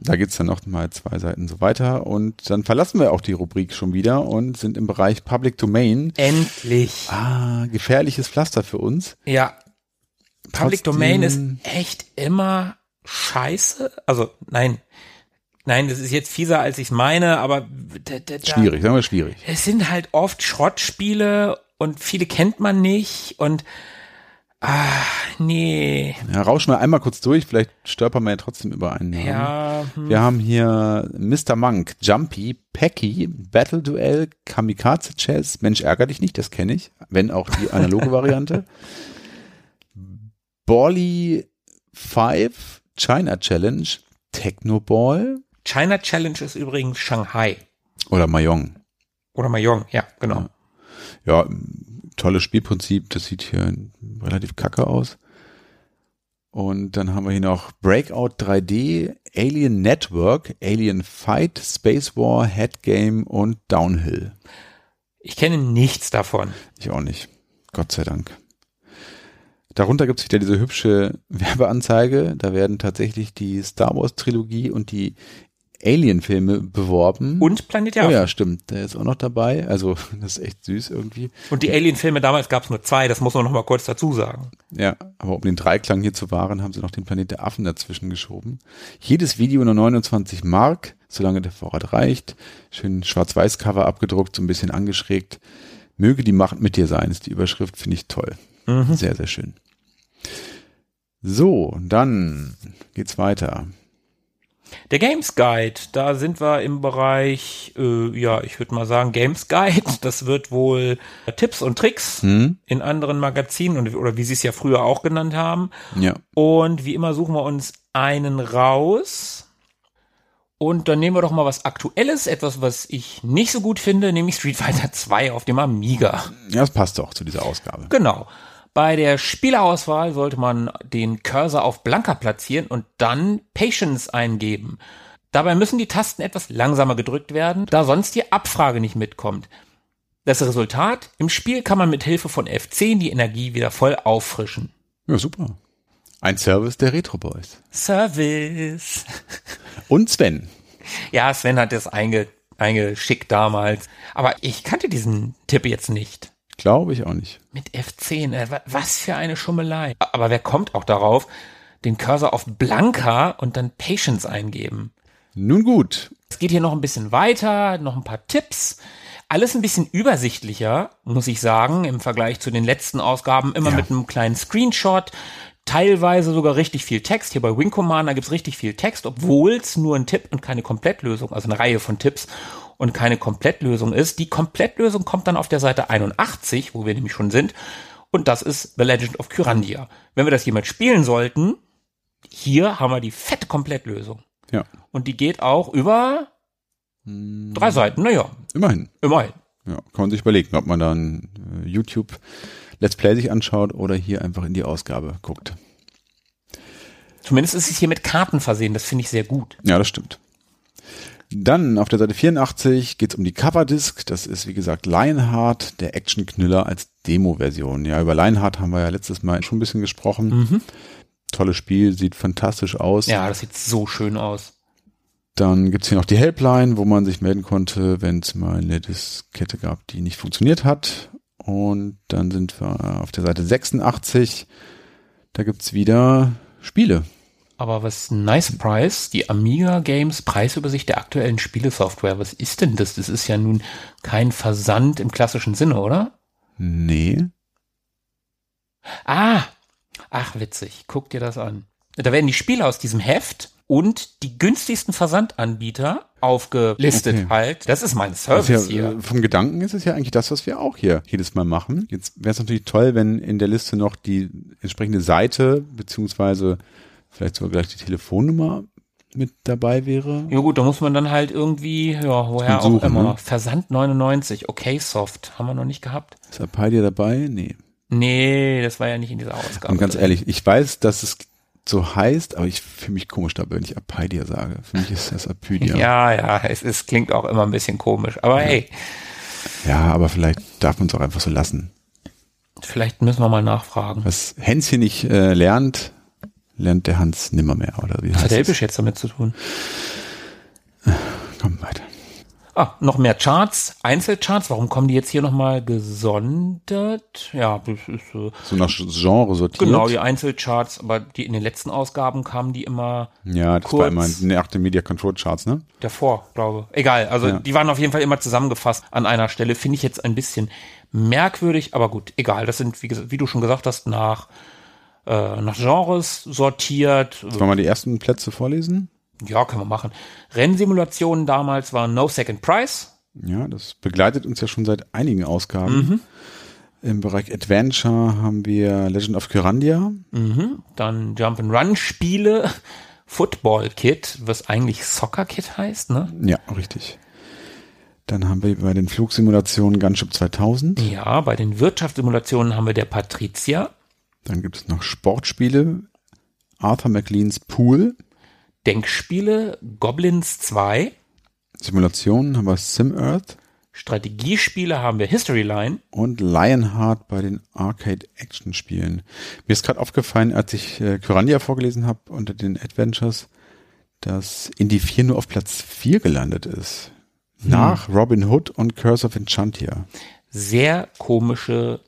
Da geht's dann noch mal zwei Seiten so weiter und dann verlassen wir auch die Rubrik schon wieder und sind im Bereich Public Domain. Endlich. Ah, gefährliches Pflaster für uns. Ja. Public Trotzdem- Domain ist echt immer scheiße. Also, nein. Nein, das ist jetzt fieser, als ich meine, aber da, da, Schwierig, sagen wir schwierig. es sind halt oft Schrottspiele und viele kennt man nicht und ah, nee. Ja, rauschen wir einmal kurz durch, vielleicht stolpern wir ja trotzdem über einen. Namen. Ja, hm. Wir haben hier Mr. Monk, Jumpy, Pecky, Battle Duel, Kamikaze Chess, Mensch ärger dich nicht, das kenne ich, wenn auch die analoge Variante. Bally 5, China Challenge, Technoball China Challenge ist übrigens Shanghai. oder Mayong. Oder Mayong, ja, genau. Ja, tolles Spielprinzip, das sieht hier relativ kacke aus. Und dann haben wir hier noch Breakout 3D, Alien Network, Alien Fight, Space War, Head Game und Downhill. Ich kenne nichts davon. Ich auch nicht. Gott sei Dank. Darunter gibt's wieder diese hübsche Werbeanzeige. Da werden tatsächlich die Star Wars Trilogie und die Alien-Filme beworben. Und Planet oh Java. ja, stimmt. Der ist auch noch dabei. Also, das ist echt süß irgendwie. Und die Alien-Filme damals gab es nur zwei, das muss man noch mal kurz dazu sagen. Ja, aber um den Dreiklang hier zu wahren, haben sie noch den Planet der Affen dazwischen geschoben. Jedes Video nur 29 Mark, solange der Vorrat reicht. Schön Schwarz-Weiß-Cover abgedruckt, so ein bisschen angeschrägt. Möge die Macht mit dir sein, ist die Überschrift, finde ich toll. Sehr, sehr schön. So, dann geht's weiter. Der Games Guide, da sind wir im Bereich, äh, ja, ich würde mal sagen Games Guide. Das wird wohl Tipps und Tricks Hm? in anderen Magazinen und, oder wie sie es ja früher auch genannt haben. Ja. Und wie immer suchen wir uns einen raus. Und dann nehmen wir doch mal was Aktuelles, etwas, was ich nicht so gut finde, nämlich Street Fighter 2 auf dem Amiga. Ja, das passt auch zu dieser Ausgabe. Genau. Bei der Spielerauswahl sollte man den Cursor auf Blanker platzieren und dann Patience eingeben. Dabei müssen die Tasten etwas langsamer gedrückt werden, da sonst die Abfrage nicht mitkommt. Das Resultat, im Spiel kann man mit Hilfe von F10 die Energie wieder voll auffrischen. Ja, super. Ein Service der Retro Boys. Service. Und Sven. Ja, Sven hat das einge, eingeschickt damals. Aber ich kannte diesen Tipp jetzt nicht. Glaube ich auch nicht. Mit F10, äh, wa- was für eine Schummelei. Aber wer kommt auch darauf, den Cursor auf Blanka und dann Patience eingeben? Nun gut. Es geht hier noch ein bisschen weiter, noch ein paar Tipps. Alles ein bisschen übersichtlicher, muss ich sagen, im Vergleich zu den letzten Ausgaben. Immer Ja. mit einem kleinen Screenshot, teilweise sogar richtig viel Text. Hier bei Wing Commander gibt's richtig viel Text, obwohl es nur ein Tipp und keine Komplettlösung, also eine Reihe von Tipps und keine Komplettlösung ist. Die Komplettlösung kommt dann auf der Seite 81, wo wir nämlich schon sind. Und das ist The Legend of Kyrandia. Wenn wir das jemals spielen sollten, hier haben wir die fette Komplettlösung. Ja, Und die geht auch über drei Seiten. Naja, immerhin. immerhin. Ja, kann man sich überlegen, ob man dann äh, YouTube Let's Play sich anschaut oder hier einfach in die Ausgabe guckt. Zumindest ist es hier mit Karten versehen. Das finde ich sehr gut. Ja, das stimmt. Dann auf der Seite 84 geht's um die Coverdisc. Das ist, wie gesagt, Lionheart, der Action-Knüller als Demo-Version. Ja, über Lionheart haben wir ja letztes Mal schon ein bisschen gesprochen. Tolles Spiel, sieht fantastisch aus. Ja, das sieht so schön aus. Dann gibt's hier noch die Helpline, wo man sich melden konnte, wenn es mal eine Diskette gab, die nicht funktioniert hat. Und dann sind wir auf der Seite 86. Da gibt's wieder Spiele. Aber was Nice Price, die Amiga Games Preisübersicht der aktuellen Spielesoftware. Was ist denn das? Das ist ja nun kein Versand im klassischen Sinne, oder? Nee. Ah, ach witzig. Guck dir das an. Da werden die Spiele aus diesem Heft und die günstigsten Versandanbieter aufgelistet Okay. halt. Das ist mein Service ist ja, hier. äh, vom Gedanken ist es ja eigentlich das, was wir auch hier jedes Mal machen. Jetzt wäre es natürlich toll, wenn in der Liste noch die entsprechende Seite, beziehungsweise vielleicht sogar gleich die Telefonnummer mit dabei wäre. Ja gut, da muss man dann halt irgendwie, ja, woher Suchen, auch immer. ne? Versand 99, okay Soft, haben wir noch nicht gehabt. Ist Apadia dabei? Nee. Nee, das war ja nicht in dieser Ausgabe. Und ganz drin. ehrlich, ich weiß, dass es so heißt, aber ich fühle mich komisch dabei, wenn ich Apadia sage. Für mich ist das Apydia. Ja, ja, es, es klingt auch immer ein bisschen komisch. Aber hey, ja, aber vielleicht darf man es auch einfach so lassen. vielleicht müssen wir mal nachfragen. Was Hänschen nicht äh, lernt, lernt der Hans nimmermehr, oder wie hat heißt es? Elbisch jetzt damit zu tun? Komm weiter. Ah, noch mehr Charts, Einzelcharts. Warum kommen die jetzt hier nochmal gesondert? Ja, das ist so. So nach Genre sortiert. Genau, die Einzelcharts, aber die in den letzten Ausgaben kamen die immer Ja, das kurz. war immer nach den Media Control Charts, ne? davor, glaube. Egal, also Ja. die waren auf jeden Fall immer zusammengefasst an einer Stelle. Finde ich jetzt ein bisschen merkwürdig, aber gut, egal. Das sind, wie, wie du schon gesagt hast, nach, äh, nach Genres sortiert. Wollen wir mal die ersten Plätze vorlesen? Ja, können wir machen. Rennsimulationen damals waren No Second Price. Ja, das begleitet uns ja schon seit einigen Ausgaben. Mhm. Im Bereich Adventure haben wir Legend of Kyrandia. Dann Jump'n'Run-Spiele. Football Kit, was eigentlich Soccer Kit heißt, ne? Ja, richtig. Dann haben wir bei den Flugsimulationen Gunship 2000. Ja, bei den Wirtschaftssimulationen haben wir der Patricia. Dann gibt es noch Sportspiele. Arthur McLeans Pool. Denkspiele, Goblins 2. Simulationen haben wir SimEarth. Strategiespiele haben wir History Line. und Lionheart bei den Arcade-Action-Spielen. Mir ist gerade aufgefallen, als ich äh, Kyrandia vorgelesen habe unter den Adventures, dass Indie 4 nur auf Platz 4 gelandet ist. Nach Robin Hood und Curse of Enchantia. Sehr komische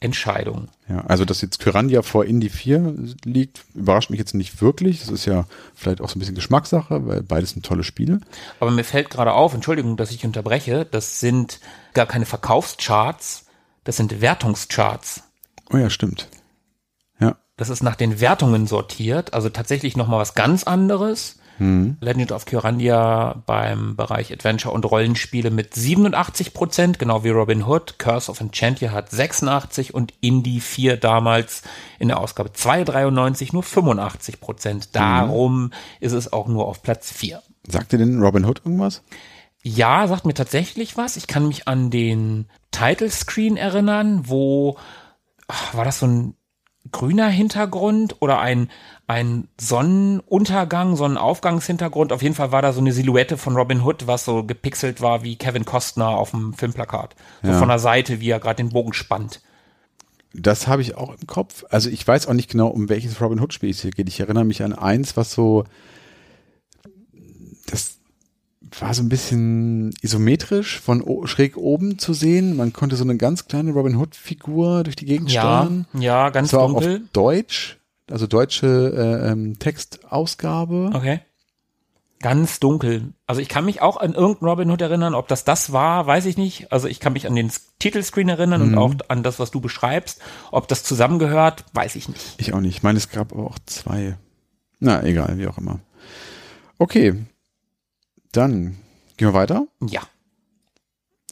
Entscheidung. Ja, also dass jetzt Kyrandia vor Indie 4 liegt, überrascht mich jetzt nicht wirklich. Das ist ja vielleicht auch so ein bisschen Geschmackssache, weil beides sind tolle Spiele. Aber mir fällt gerade auf, Entschuldigung, dass ich unterbreche, das sind gar keine Verkaufscharts, das sind Wertungscharts. Oh ja, stimmt. Ja, Das ist nach den Wertungen sortiert, also tatsächlich nochmal was ganz anderes. Legend of Kyrandia beim Bereich Adventure und Rollenspiele mit 87 Prozent, genau wie Robin Hood. Curse of Enchantia hat 86 und Indie 4 damals in der Ausgabe 293 nur 85 Prozent. Darum ist es auch nur auf Platz 4. Sagt dir denn Robin Hood irgendwas? Ja, sagt mir tatsächlich was. Ich kann mich an den Title Screen erinnern, wo ach, war das so ein grüner Hintergrund oder ein ein Sonnenuntergang, Sonnenaufgangshintergrund. Auf jeden Fall war da so eine Silhouette von Robin Hood, was so gepixelt war wie Kevin Costner auf dem Filmplakat. So Ja. von der Seite, wie er gerade den Bogen spannt. Das habe ich auch im Kopf. Also ich weiß auch nicht genau, um welches Robin Hood Spiel es hier geht. Ich erinnere mich an eins, was so, das war so ein bisschen isometrisch von schräg oben zu sehen. Man konnte so eine ganz kleine Robin Hood Figur durch die Gegend Ja, steuern. ja, ganz Das war auch auf dunkel. Deutsch, also deutsche äh, ähm, Textausgabe. Okay. Ganz dunkel. Also ich kann mich auch an irgendeinen Robin Hood erinnern. Ob das das war, weiß ich nicht. Also ich kann mich an den Titelscreen erinnern Mhm. und auch an das, was du beschreibst. Ob das zusammengehört, weiß ich nicht. Ich auch nicht. Ich meine, es gab aber auch zwei. Na, egal, wie auch immer. Okay. Dann gehen wir weiter Ja.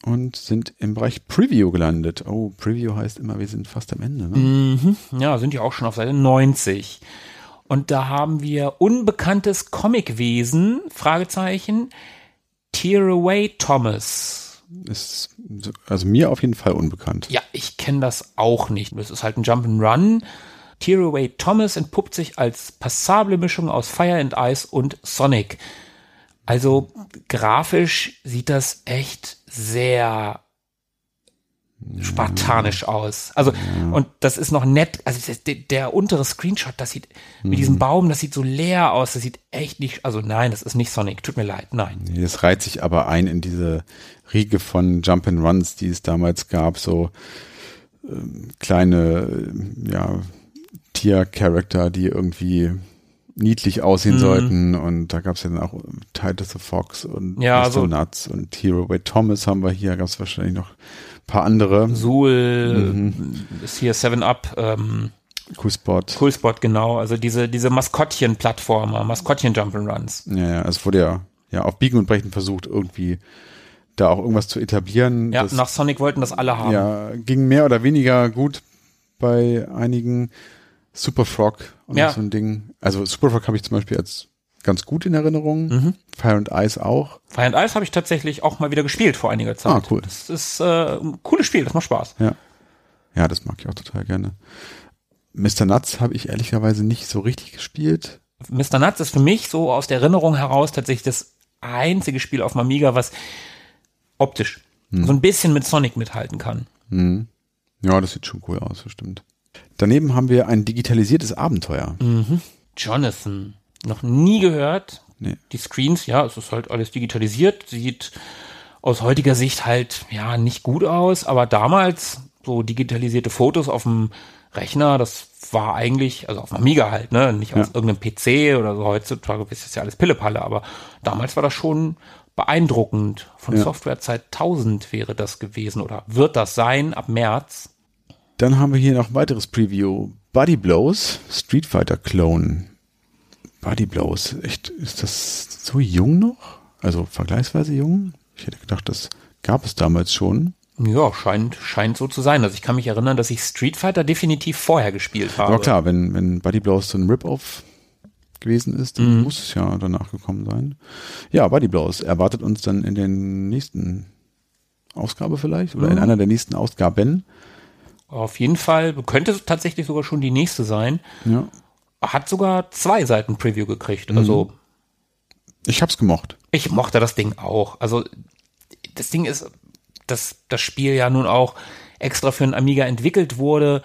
und sind im Bereich Preview gelandet. Oh, Preview heißt immer, wir sind fast am Ende. Ne? Mhm. Ja, sind ja auch schon auf Seite 90. Und da haben wir unbekanntes Comicwesen, Fragezeichen, Tearaway Thomas. Ist so- also mir auf jeden Fall unbekannt. Ja, ich kenne das auch nicht. Das ist halt ein Jump'n'Run. Tearaway Thomas entpuppt sich als passable Mischung aus Fire and Ice und Sonic. Also grafisch sieht das echt sehr spartanisch aus. Also und das ist noch nett. Also der, der untere Screenshot, das sieht mit diesem Baum, das sieht so leer aus. Das sieht echt nicht. Also nein, das ist nicht Sonic. Tut mir leid, nein. Nee, das reiht sich aber ein in diese Riege von Jump'n'Runs, die es damals gab, so ähm, kleine, äh, ja, Tier-Charakter, die irgendwie niedlich Mhm. aussehen sollten und da gab es ja dann auch Titus the Fox und Ja, Mr. also- Nuts und Hero Way Thomas haben wir hier, gab es wahrscheinlich noch ein paar andere. Suhl ist hier Seven Up. Ähm, Cool Spot. Cool Spot, genau. Also diese, diese Maskottchen-Plattformer, Maskottchen-Jump'n'Runs. Ja, ja, es wurde ja, ja auf Biegen und Brechen versucht, irgendwie da auch irgendwas zu etablieren. Ja, Das- nach Sonic wollten das alle haben. Ja, ging mehr oder weniger gut bei einigen. Super Frog, auch Ja. so ein Ding. Also Super Frog habe ich zum Beispiel als ganz gut in Erinnerung. Mhm. Fire and Ice auch. Fire and Ice habe ich tatsächlich auch mal wieder gespielt vor einiger Zeit. Ah, cool. Das ist äh, ein cooles Spiel, das macht Spaß. Ja. Ja, das mag ich auch total gerne. Mr. Nuts habe ich ehrlicherweise nicht so richtig gespielt. Mr. Nuts ist für mich so aus der Erinnerung heraus tatsächlich das einzige Spiel auf Amiga, was optisch Hm. so ein bisschen mit Sonic mithalten kann. Ja, das sieht schon cool aus, das stimmt. Daneben haben wir ein digitalisiertes Abenteuer. Mhm. Jonathan, noch nie gehört. Nee. Die Screens, ja, es ist halt alles digitalisiert, sieht aus heutiger Sicht halt, ja, nicht gut aus, aber damals so digitalisierte Fotos auf dem Rechner, das war eigentlich, also auf dem Amiga halt, ne, nicht auf Ja. irgendeinem PC oder so, heutzutage ist das ja alles Pillepalle, aber damals war das schon beeindruckend. Von Ja. Softwarezeit 1000 wäre das gewesen oder wird das sein ab März. Dann haben wir hier noch ein weiteres Preview. Body Blows, Street Fighter Clone. Body Blows, echt, ist das so jung noch? Also vergleichsweise jung? Ich hätte gedacht, das gab es damals schon. Ja, scheint, scheint so zu sein. Also ich kann mich erinnern, dass ich Street Fighter definitiv vorher gespielt habe. Aber klar, wenn, wenn Body Blows so ein Rip-Off gewesen ist, dann muss es ja danach gekommen sein. Ja, Body Blows erwartet uns dann in den nächsten Ausgabe vielleicht oder in einer der nächsten Ausgaben. Auf jeden Fall könnte tatsächlich sogar schon die nächste sein. Ja. Hat sogar zwei Seiten Preview gekriegt. Also Ich hab's gemocht. ich mochte das Ding auch. Also das Ding ist, dass das Spiel ja nun auch extra für einen Amiga entwickelt wurde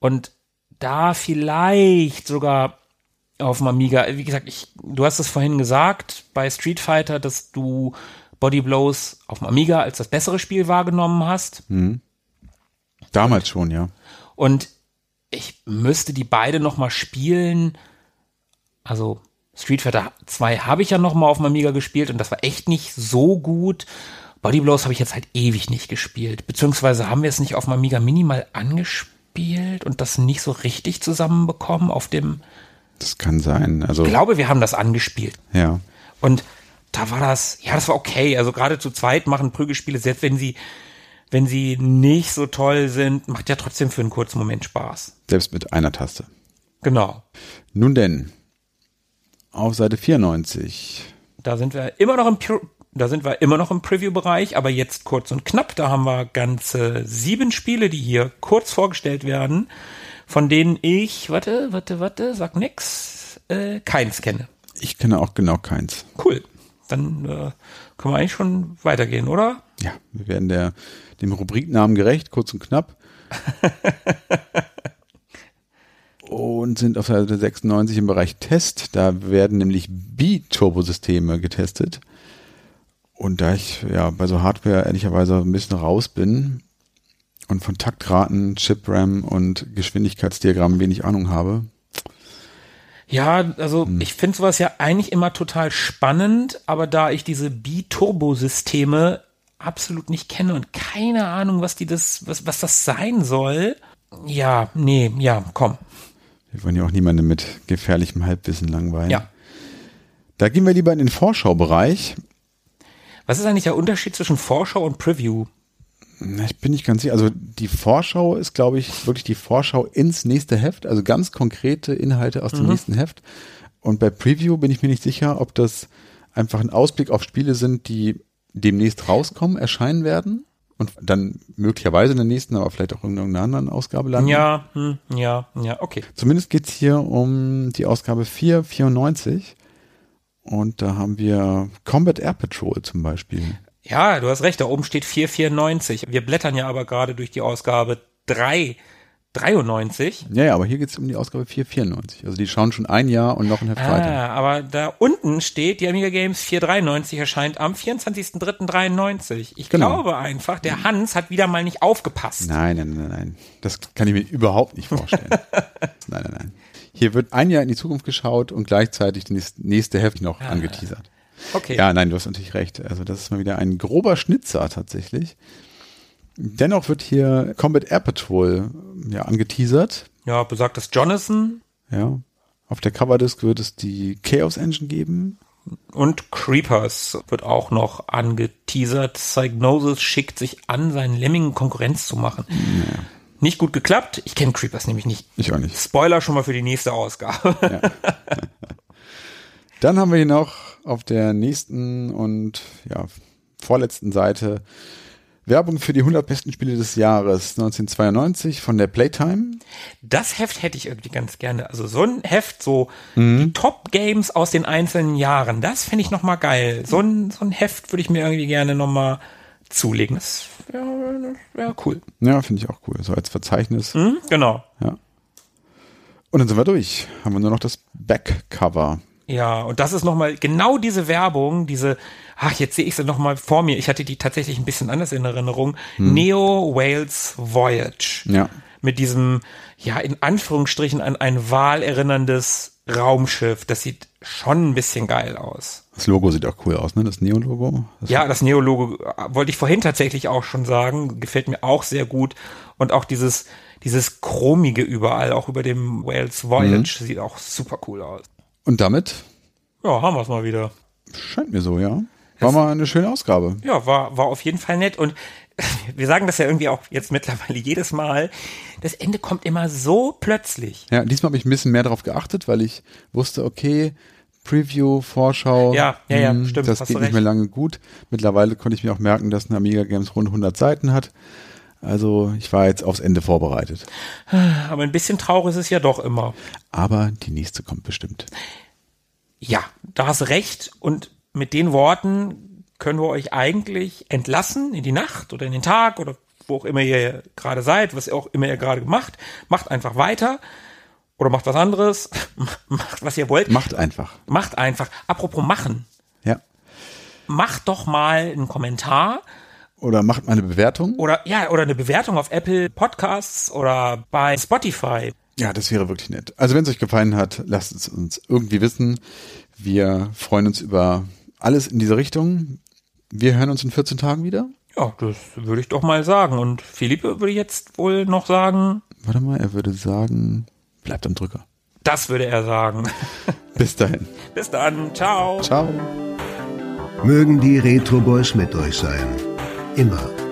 und da vielleicht sogar auf dem Amiga, wie gesagt, ich, du hast es vorhin gesagt bei Street Fighter, dass du Body Blows auf dem Amiga als das bessere Spiel wahrgenommen hast. Damals schon, ja. Und ich müsste die beide noch mal spielen. Also Street Fighter 2 habe ich ja noch mal auf dem Amiga gespielt und das war echt nicht so gut. Body Blows habe ich jetzt halt ewig nicht gespielt. Beziehungsweise haben wir es nicht auf dem Amiga Mini mal angespielt und das nicht so richtig zusammenbekommen auf dem. Das kann sein. Also, Ich glaube, wir haben das angespielt. ja. Und da war das, ja, das war okay. Also gerade zu zweit machen Prügelspiele, selbst wenn sie, wenn sie nicht so toll sind, macht ja trotzdem für einen kurzen Moment Spaß. Selbst mit einer Taste. Genau. Nun denn, auf Seite 94 Da sind wir immer noch im Pu- da sind wir immer noch im Preview-Bereich, aber jetzt kurz und knapp. Da haben wir ganze sieben Spiele, die hier kurz vorgestellt werden, von denen ich, warte, warte, warte, sag nix, äh, keins kenne. Ich kenne auch genau keins. Cool. Dann äh, können wir eigentlich schon weitergehen, oder? Ja, wir werden der, dem Rubriknamen gerecht, kurz und knapp. und sind auf Seite 96 im Bereich Test. Da werden nämlich B-Turbosysteme getestet. Und da ich ja bei so Hardware ehrlicherweise ein bisschen raus bin und von Taktraten, Chip-RAM und Geschwindigkeitsdiagrammen wenig Ahnung habe, Ja, also ich finde sowas ja eigentlich immer total spannend, aber da ich diese Bi-Turbo-Systeme absolut nicht kenne und keine Ahnung, was die das, was, was das sein soll, ja, nee, ja, komm. wir wollen ja auch niemanden mit gefährlichem Halbwissen langweilen. Ja. Da gehen wir lieber in den Vorschaubereich. Was ist eigentlich der Unterschied zwischen Vorschau und Preview? Ich bin nicht ganz sicher. Also die Vorschau ist, glaube ich, wirklich die Vorschau ins nächste Heft, also ganz konkrete Inhalte aus dem nächsten Heft. Und bei Preview bin ich mir nicht sicher, ob das einfach ein Ausblick auf Spiele sind, die demnächst rauskommen, erscheinen werden und dann möglicherweise in der nächsten, aber vielleicht auch in irgendeiner anderen Ausgabe landen. Ja, hm, ja, ja, okay. Zumindest geht's hier um die Ausgabe 494. Und da haben wir Combat Air Patrol zum Beispiel. Ja, du hast recht, da oben steht 494. Wir blättern ja aber gerade durch die Ausgabe 393. Ja, ja, aber hier geht's um die Ausgabe 494. Also die schauen schon ein Jahr und noch ein Heft weiter. Ah, aber da unten steht, die Amiga Games 493 erscheint am 24.03.93. Ich Genau. glaube einfach, der Hans hat wieder mal nicht aufgepasst. Nein, nein, nein, nein. Das kann ich mir überhaupt nicht vorstellen. nein, nein, nein. Hier wird ein Jahr in die Zukunft geschaut und gleichzeitig das nächste Heft noch angeteasert. Okay. Ja, nein, du hast natürlich recht. Also das ist mal wieder ein grober Schnitzer tatsächlich. Dennoch wird hier Combat Air Patrol ja angeteasert. Ja, besagtes Jonathan Ja. Auf der Coverdisk wird es die Chaos Engine geben. und Creepers wird auch noch angeteasert. Psygnosis schickt sich an, seinen Lemmingen Konkurrenz zu machen. Nicht gut geklappt. Ich kenne Creepers nämlich nicht. Ich auch nicht. Spoiler schon mal für die nächste Ausgabe. Dann haben wir hier noch auf der nächsten und ja, vorletzten Seite Werbung für die 100 besten Spiele des Jahres 1992 von der Playtime. Das Heft hätte ich irgendwie ganz gerne. Also so ein Heft, so die Top-Games aus den einzelnen Jahren, das fände ich nochmal geil. So ein, so ein Heft würde ich mir irgendwie gerne nochmal zulegen. Das wäre wär cool. Ja, finde ich auch cool. So als Verzeichnis. Hm? Genau. Ja. Und dann sind wir durch. Haben wir nur noch das Backcover. Ja, und das ist nochmal genau diese Werbung, diese, ach, jetzt sehe ich sie nochmal vor mir. Ich hatte die tatsächlich ein bisschen anders in Erinnerung. Neo Wales Voyage. Ja. Mit diesem, ja, in Anführungsstrichen an ein Wal erinnerndes Raumschiff. Das sieht schon ein bisschen geil aus. Das Logo sieht auch cool aus, ne? Das Neo-Logo. Ja, das Neo-Logo äh, wollte ich vorhin tatsächlich auch schon sagen. Gefällt mir auch sehr gut. Und auch dieses, dieses Chromige überall, auch über dem Wales Voyage, sieht auch super cool aus. Und damit Ja, haben wir es mal wieder. scheint mir so, ja. War mal eine schöne Ausgabe. Ja, war, war auf jeden Fall nett. Und wir sagen das ja irgendwie auch jetzt mittlerweile jedes Mal. Das Ende kommt immer so plötzlich. Ja, diesmal habe ich ein bisschen mehr darauf geachtet, weil ich wusste, okay, Preview, Vorschau, Ja, ja, ja, hm, stimmt, das geht nicht recht. mehr lange gut. Mittlerweile konnte ich mir auch merken, dass eine Amiga Games rund 100 Seiten hat. Also ich war jetzt aufs Ende vorbereitet. Aber ein bisschen traurig ist es ja doch immer. Aber die nächste kommt bestimmt. Ja, da hast du recht. Und mit den Worten können wir euch eigentlich entlassen in die Nacht oder in den Tag oder wo auch immer ihr gerade seid, was auch immer ihr gerade macht. Macht einfach weiter oder macht was anderes. macht, was ihr wollt. Macht einfach. Macht einfach. Apropos machen. Ja. Macht doch mal einen Kommentar Oder macht mal eine Bewertung. oder ja oder eine Bewertung auf Apple Podcasts oder bei Spotify. Ja, das wäre wirklich nett. Also wenn es euch gefallen hat, lasst es uns irgendwie wissen. Wir freuen uns über alles in diese Richtung. Wir hören uns in 14 Tagen wieder. Ja, das würde ich doch mal sagen. Und Philippe würde jetzt wohl noch sagen, Warte mal, er würde sagen, bleibt am Drücker. das würde er sagen. Bis dahin. Bis dann, ciao. Ciao. Mögen die Retro Boys mit euch sein. immer.